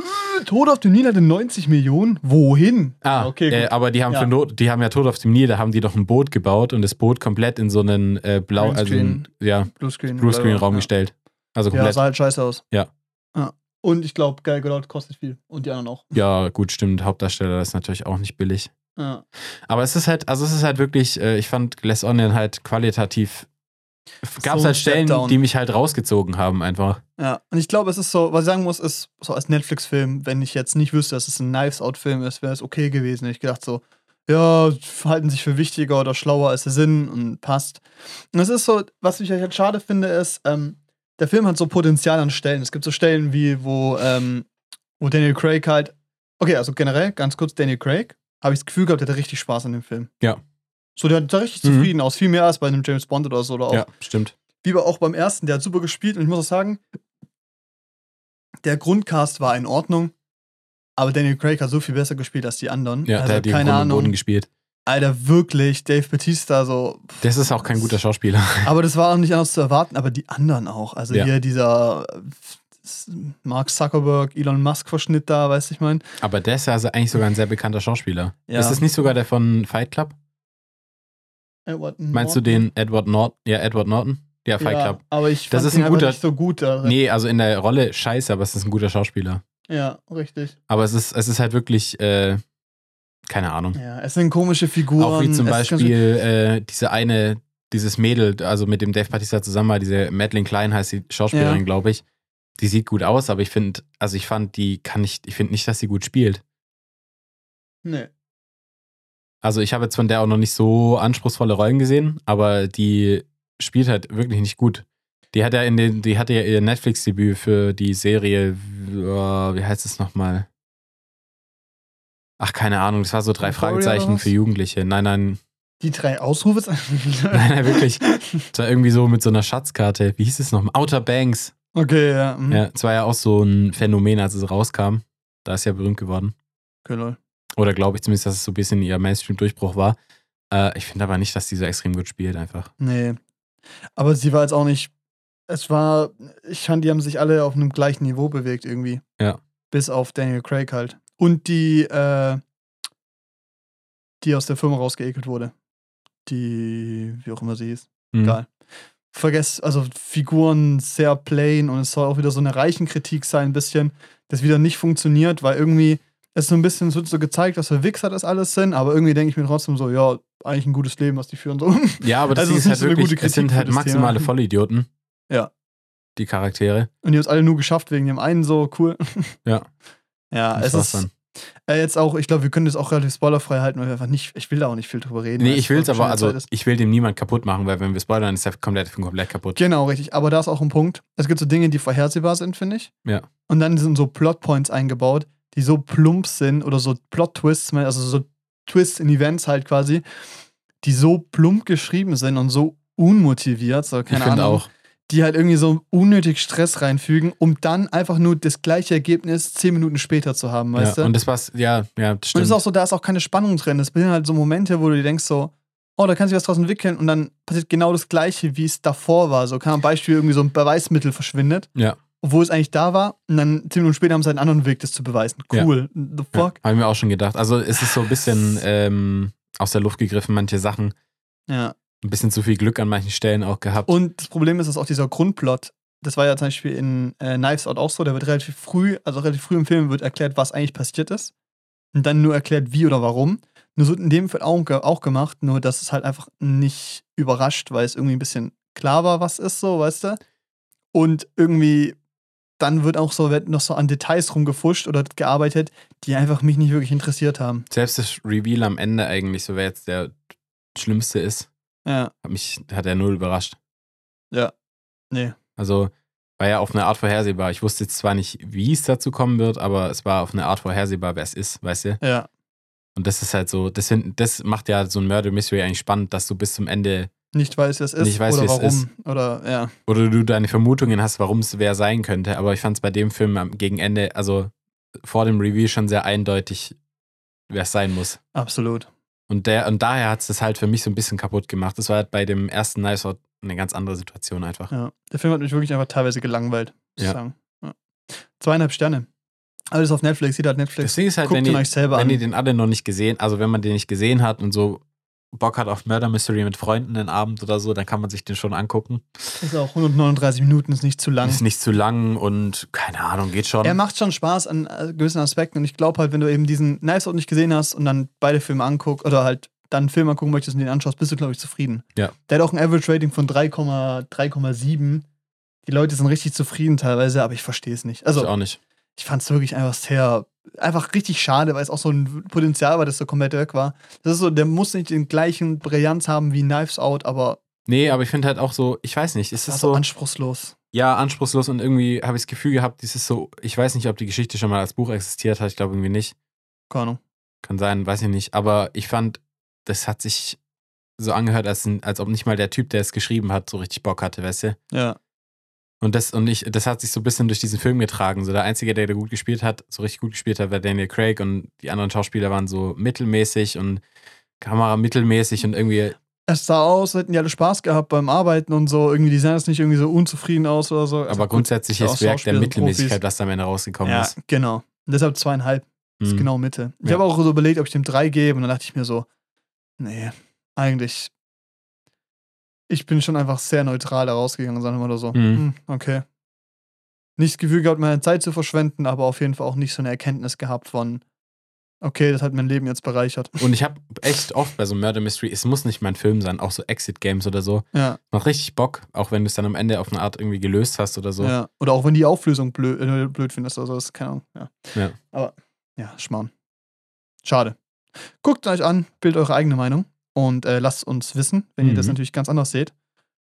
Tod auf dem Nil hatte 90 Millionen. Wohin? Ah, okay. äh, gut. aber die haben, Ja. für Not, die haben ja Tod auf dem Nil, da haben die doch ein Boot gebaut und das Boot komplett in so einen äh, blau, also ein, ja, Bluescreen. Bluescreen-Raum ja. gestellt. Also Ja, komplett. sah halt scheiße aus. Ja. ja. Und ich glaube, Gal Gadot kostet viel. Und die anderen auch. Ja, gut, stimmt. Hauptdarsteller ist natürlich auch nicht billig. Ja. Aber es ist halt, also es ist halt wirklich, äh, ich fand Glass Onion halt qualitativ. Gab es So halt Stellen, Step-Down. die mich halt rausgezogen haben, einfach. Ja, und ich glaube, es ist so, was ich sagen muss, ist so als Netflix-Film, wenn ich jetzt nicht wüsste, dass es ein Knives-Out-Film ist, wäre es okay gewesen. Ich gedacht so, ja, halten sich für wichtiger oder schlauer als der Sinn und passt. Und es ist so, was ich halt schade finde, ist, ähm, der Film hat so Potenzial an Stellen. Es gibt so Stellen wie, wo, ähm, wo Daniel Craig halt, okay, also generell, ganz kurz, Daniel Craig, habe ich das Gefühl gehabt, der hatte richtig Spaß an dem Film. Ja. So, der sah richtig Mhm. zufrieden aus, viel mehr als bei einem James Bond oder so, oder auch Ja, stimmt. wie aber auch beim ersten, der hat super gespielt und ich muss auch sagen, der Grundcast war in Ordnung, aber Daniel Craig hat so viel besser gespielt als die anderen. Ja, also, der hat die keine und Boden Ahnung. gespielt. Alter, wirklich, Dave Batista so. Das ist auch kein guter Schauspieler. Aber das war auch nicht anders zu erwarten, aber die anderen auch. Also Ja. hier dieser Mark Zuckerberg, Elon Musk-Verschnitt da, weißt du, ich meine. Aber der ist ja also eigentlich sogar ein sehr bekannter Schauspieler. Ja. Ist das nicht sogar der von Fight Club? Edward Meinst du den Edward Norton? Ja, Edward Norton? Ja, Fight ja, Club. Aber ich Das ist ein guter- nicht so gut. Da. Nee, also in der Rolle scheiße, aber es ist ein guter Schauspieler. Ja, richtig. Aber es ist, es ist halt wirklich, äh, keine Ahnung. Ja, es sind komische Figuren. Auch wie zum Beispiel äh, diese eine, dieses Mädel, also mit dem Dave Bautista zusammen war, diese Madeline Klein heißt die Schauspielerin, Ja. glaube ich. Die sieht gut aus, aber ich finde, also ich fand, die kann nicht, ich finde nicht, dass sie gut spielt. Nee. Also ich habe jetzt von der auch noch nicht so anspruchsvolle Rollen gesehen, aber die spielt halt wirklich nicht gut. Die hat ja in den, die hatte ja ihr Netflix-Debüt für die Serie, äh, wie heißt es nochmal? Ach, keine Ahnung, das war so drei Fragezeichen für Jugendliche. Nein, nein, Die drei Ausrufezeichen. nein, nein, wirklich. Das war irgendwie so mit so einer Schatzkarte. Wie hieß es nochmal? Outer Banks. Okay, ja. mhm. Ja, es war ja auch so ein Phänomen, als es rauskam. Da ist ja berühmt geworden. Okay, lol. Oder glaube ich zumindest, dass es so ein bisschen ihr Mainstream-Durchbruch war. Äh, ich finde aber nicht, dass die so extrem gut spielt, einfach. Nee. Aber sie war jetzt auch nicht. Es war. Ich fand, die haben sich alle auf einem gleichen Niveau bewegt irgendwie. Ja. Bis auf Daniel Craig halt. Und die, äh, die aus der Firma rausgeekelt wurde. Die, wie auch immer sie hieß. Mhm. Egal. Vergesst, also Figuren sehr plain und es soll auch wieder so eine Reichenkritik sein, ein bisschen, das wieder nicht funktioniert, weil irgendwie es so ein bisschen so gezeigt, dass wir Wichser das alles sind, aber irgendwie denke ich mir trotzdem so, ja, eigentlich ein gutes Leben, was die führen so. Ja, aber das Also Ding es ist ist halt so eine wirklich, gute es sind Kritik halt maximale Thema. Vollidioten. Ja. Die Charaktere. Und die haben es alle nur geschafft wegen dem einen so cool. Ja. Ja, Das es ist dann. Äh, jetzt auch, ich glaube, wir können das auch relativ spoilerfrei halten, weil wir einfach nicht, ich will da auch nicht viel drüber reden. Nee, ich will es aber, also ich will dem niemand kaputt machen, weil wenn wir spoilern, ist der komplett, komplett kaputt. Genau, richtig. Aber da ist auch ein Punkt. Es gibt so Dinge, die vorhersehbar sind, finde ich. Ja. Und dann sind so Plotpoints eingebaut, die so plump sind oder so Plot-Twists, also so Twists in Events halt quasi, die so plump geschrieben sind und so unmotiviert, so keine ich finde Ahnung, auch. Die halt irgendwie so unnötig Stress reinfügen, um dann einfach nur das gleiche Ergebnis zehn Minuten später zu haben, weißt ja, du? Und das war's, ja, ja, das Und es stimmt. ist auch so, da ist auch keine Spannung drin. Es sind halt so Momente, wo du dir denkst so, oh, da kann sich was draus entwickeln und dann passiert genau das Gleiche, wie es davor war. So kann ein Beispiel irgendwie so ein Beweismittel verschwindet, ja, obwohl es eigentlich da war und dann zehn Minuten später haben sie einen anderen Weg, das zu beweisen. Ja. Cool. The ja fuck? habe ich mir auch schon gedacht. Also es ist so ein bisschen ähm, aus der Luft gegriffen, manche Sachen. Ja. Ein bisschen zu viel Glück an manchen Stellen auch gehabt. Und das Problem ist, dass auch dieser Grundplot, das war ja zum Beispiel in äh, Knives Out auch so, der wird relativ früh, also relativ früh im Film wird erklärt, was eigentlich passiert ist. Und dann nur erklärt, wie oder warum. Nur so in dem Fall auch, auch gemacht, nur dass es halt einfach nicht überrascht, weil es irgendwie ein bisschen klar war, was ist so, weißt du? Und irgendwie dann wird auch so, wird noch so an Details rumgefuscht oder gearbeitet, die einfach mich nicht wirklich interessiert haben. Selbst das Reveal am Ende eigentlich, so wer jetzt der Schlimmste ist, Ja, hat mich, hat er null überrascht. nee. Also war ja auf eine Art vorhersehbar. Ich wusste jetzt zwar nicht, wie es dazu kommen wird, aber es war auf eine Art vorhersehbar, wer es ist, weißt du? Ja. Und das ist halt so, das, das macht ja so ein Murder Mystery eigentlich spannend, dass du bis zum Ende Nicht weiß, wer es ist weiß, oder warum. ist. Oder ja. oder du deine Vermutungen hast, warum es wer sein könnte. Aber ich fand es bei dem Film am- gegen Ende, also vor dem Review schon sehr eindeutig, wer es sein muss. Absolut. Und, der, und daher hat es das halt für mich so ein bisschen kaputt gemacht. Das war halt bei dem ersten Knives Out eine ganz andere Situation einfach. Ja. Der Film hat mich wirklich einfach teilweise gelangweilt, muss Ja. ich sagen. Ja. Zweieinhalb Sterne. Alles auf Netflix, jeder hat Netflix. Das Ding ist halt, Guckt wenn ihr, wenn ihr den alle noch nicht gesehen, also wenn man den nicht gesehen hat und so Bock hat auf Murder Mystery mit Freunden einen Abend oder so, dann kann man sich den schon angucken. Ist auch 139 Minuten, ist nicht zu lang. Ist nicht zu lang und keine Ahnung, geht schon. Er macht schon Spaß an äh, gewissen Aspekten und ich glaube halt, wenn du eben diesen Knives Out nicht gesehen hast und dann beide Filme anguckst oder halt dann einen Film angucken möchtest und den anschaust, bist du, glaube ich, zufrieden. Ja. Der hat auch ein Average Rating von 3,- 3,7. Die Leute sind richtig zufrieden teilweise, aber ich verstehe es nicht. ich Also, auch nicht. ich fand es wirklich einfach sehr, einfach richtig schade, weil es auch so ein Potenzial war, das so komplett weg war. Das ist so, der muss nicht den gleichen Brillanz haben wie Knives Out, aber Nee, aber ich finde halt auch so, ich weiß nicht, es das ist war so so, anspruchslos. ja, anspruchslos und irgendwie habe ich das Gefühl gehabt, dieses so, ich weiß nicht, ob die Geschichte schon mal als Buch existiert hat, ich glaube irgendwie nicht. Keine Ahnung. Kann sein, weiß ich nicht. Aber ich fand, das hat sich so angehört, als, als ob nicht mal der Typ, der es geschrieben hat, so richtig Bock hatte, weißt du? Ja. Und das, und ich, das hat sich so ein bisschen durch diesen Film getragen. So der Einzige, der da gut gespielt hat, so richtig gut gespielt hat, war Daniel Craig und die anderen Schauspieler waren so mittelmäßig und Kamera mittelmäßig und irgendwie, Es sah aus, als hätten die alle Spaß gehabt beim Arbeiten und so. Irgendwie, die sahen jetzt nicht irgendwie so unzufrieden aus oder so. Also aber grundsätzlich ist Werk der Mittelmäßigkeit, was da am Ende rausgekommen Ja, ist. genau. Und deshalb zweieinhalb. Das ist Mhm. genau Mitte. Ich Ja. habe auch so überlegt, ob ich dem drei gebe und dann dachte ich mir so, nee, eigentlich. Ich bin schon einfach sehr neutral da rausgegangen, sagen wir mal so. Mhm. Hm, okay. Nicht das Gefühl gehabt, meine Zeit zu verschwenden, aber auf jeden Fall auch nicht so eine Erkenntnis gehabt von, okay, das hat mein Leben jetzt bereichert. Und ich habe echt oft bei so Murder Mystery, es muss nicht mein Film sein, auch so Exit Games oder so, Ja, macht richtig Bock, auch wenn du es dann am Ende auf eine Art irgendwie gelöst hast oder so. ja. Oder auch wenn die Auflösung blöd, äh, blöd findest oder so, das ist keine Ahnung. Ja. Ja. Aber, ja, Schmarrn. Schade. Guckt euch an, bildet eure eigene Meinung und äh, lasst uns wissen, wenn ihr das Mhm. natürlich ganz anders seht.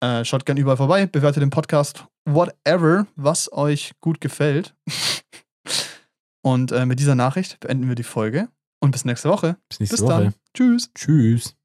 Äh, schaut gerne überall vorbei, bewertet den Podcast, whatever, was euch gut gefällt. und äh, mit dieser Nachricht beenden wir die Folge und bis nächste Woche. Bis nächste Bis Woche. dann. Tschüss. Tschüss.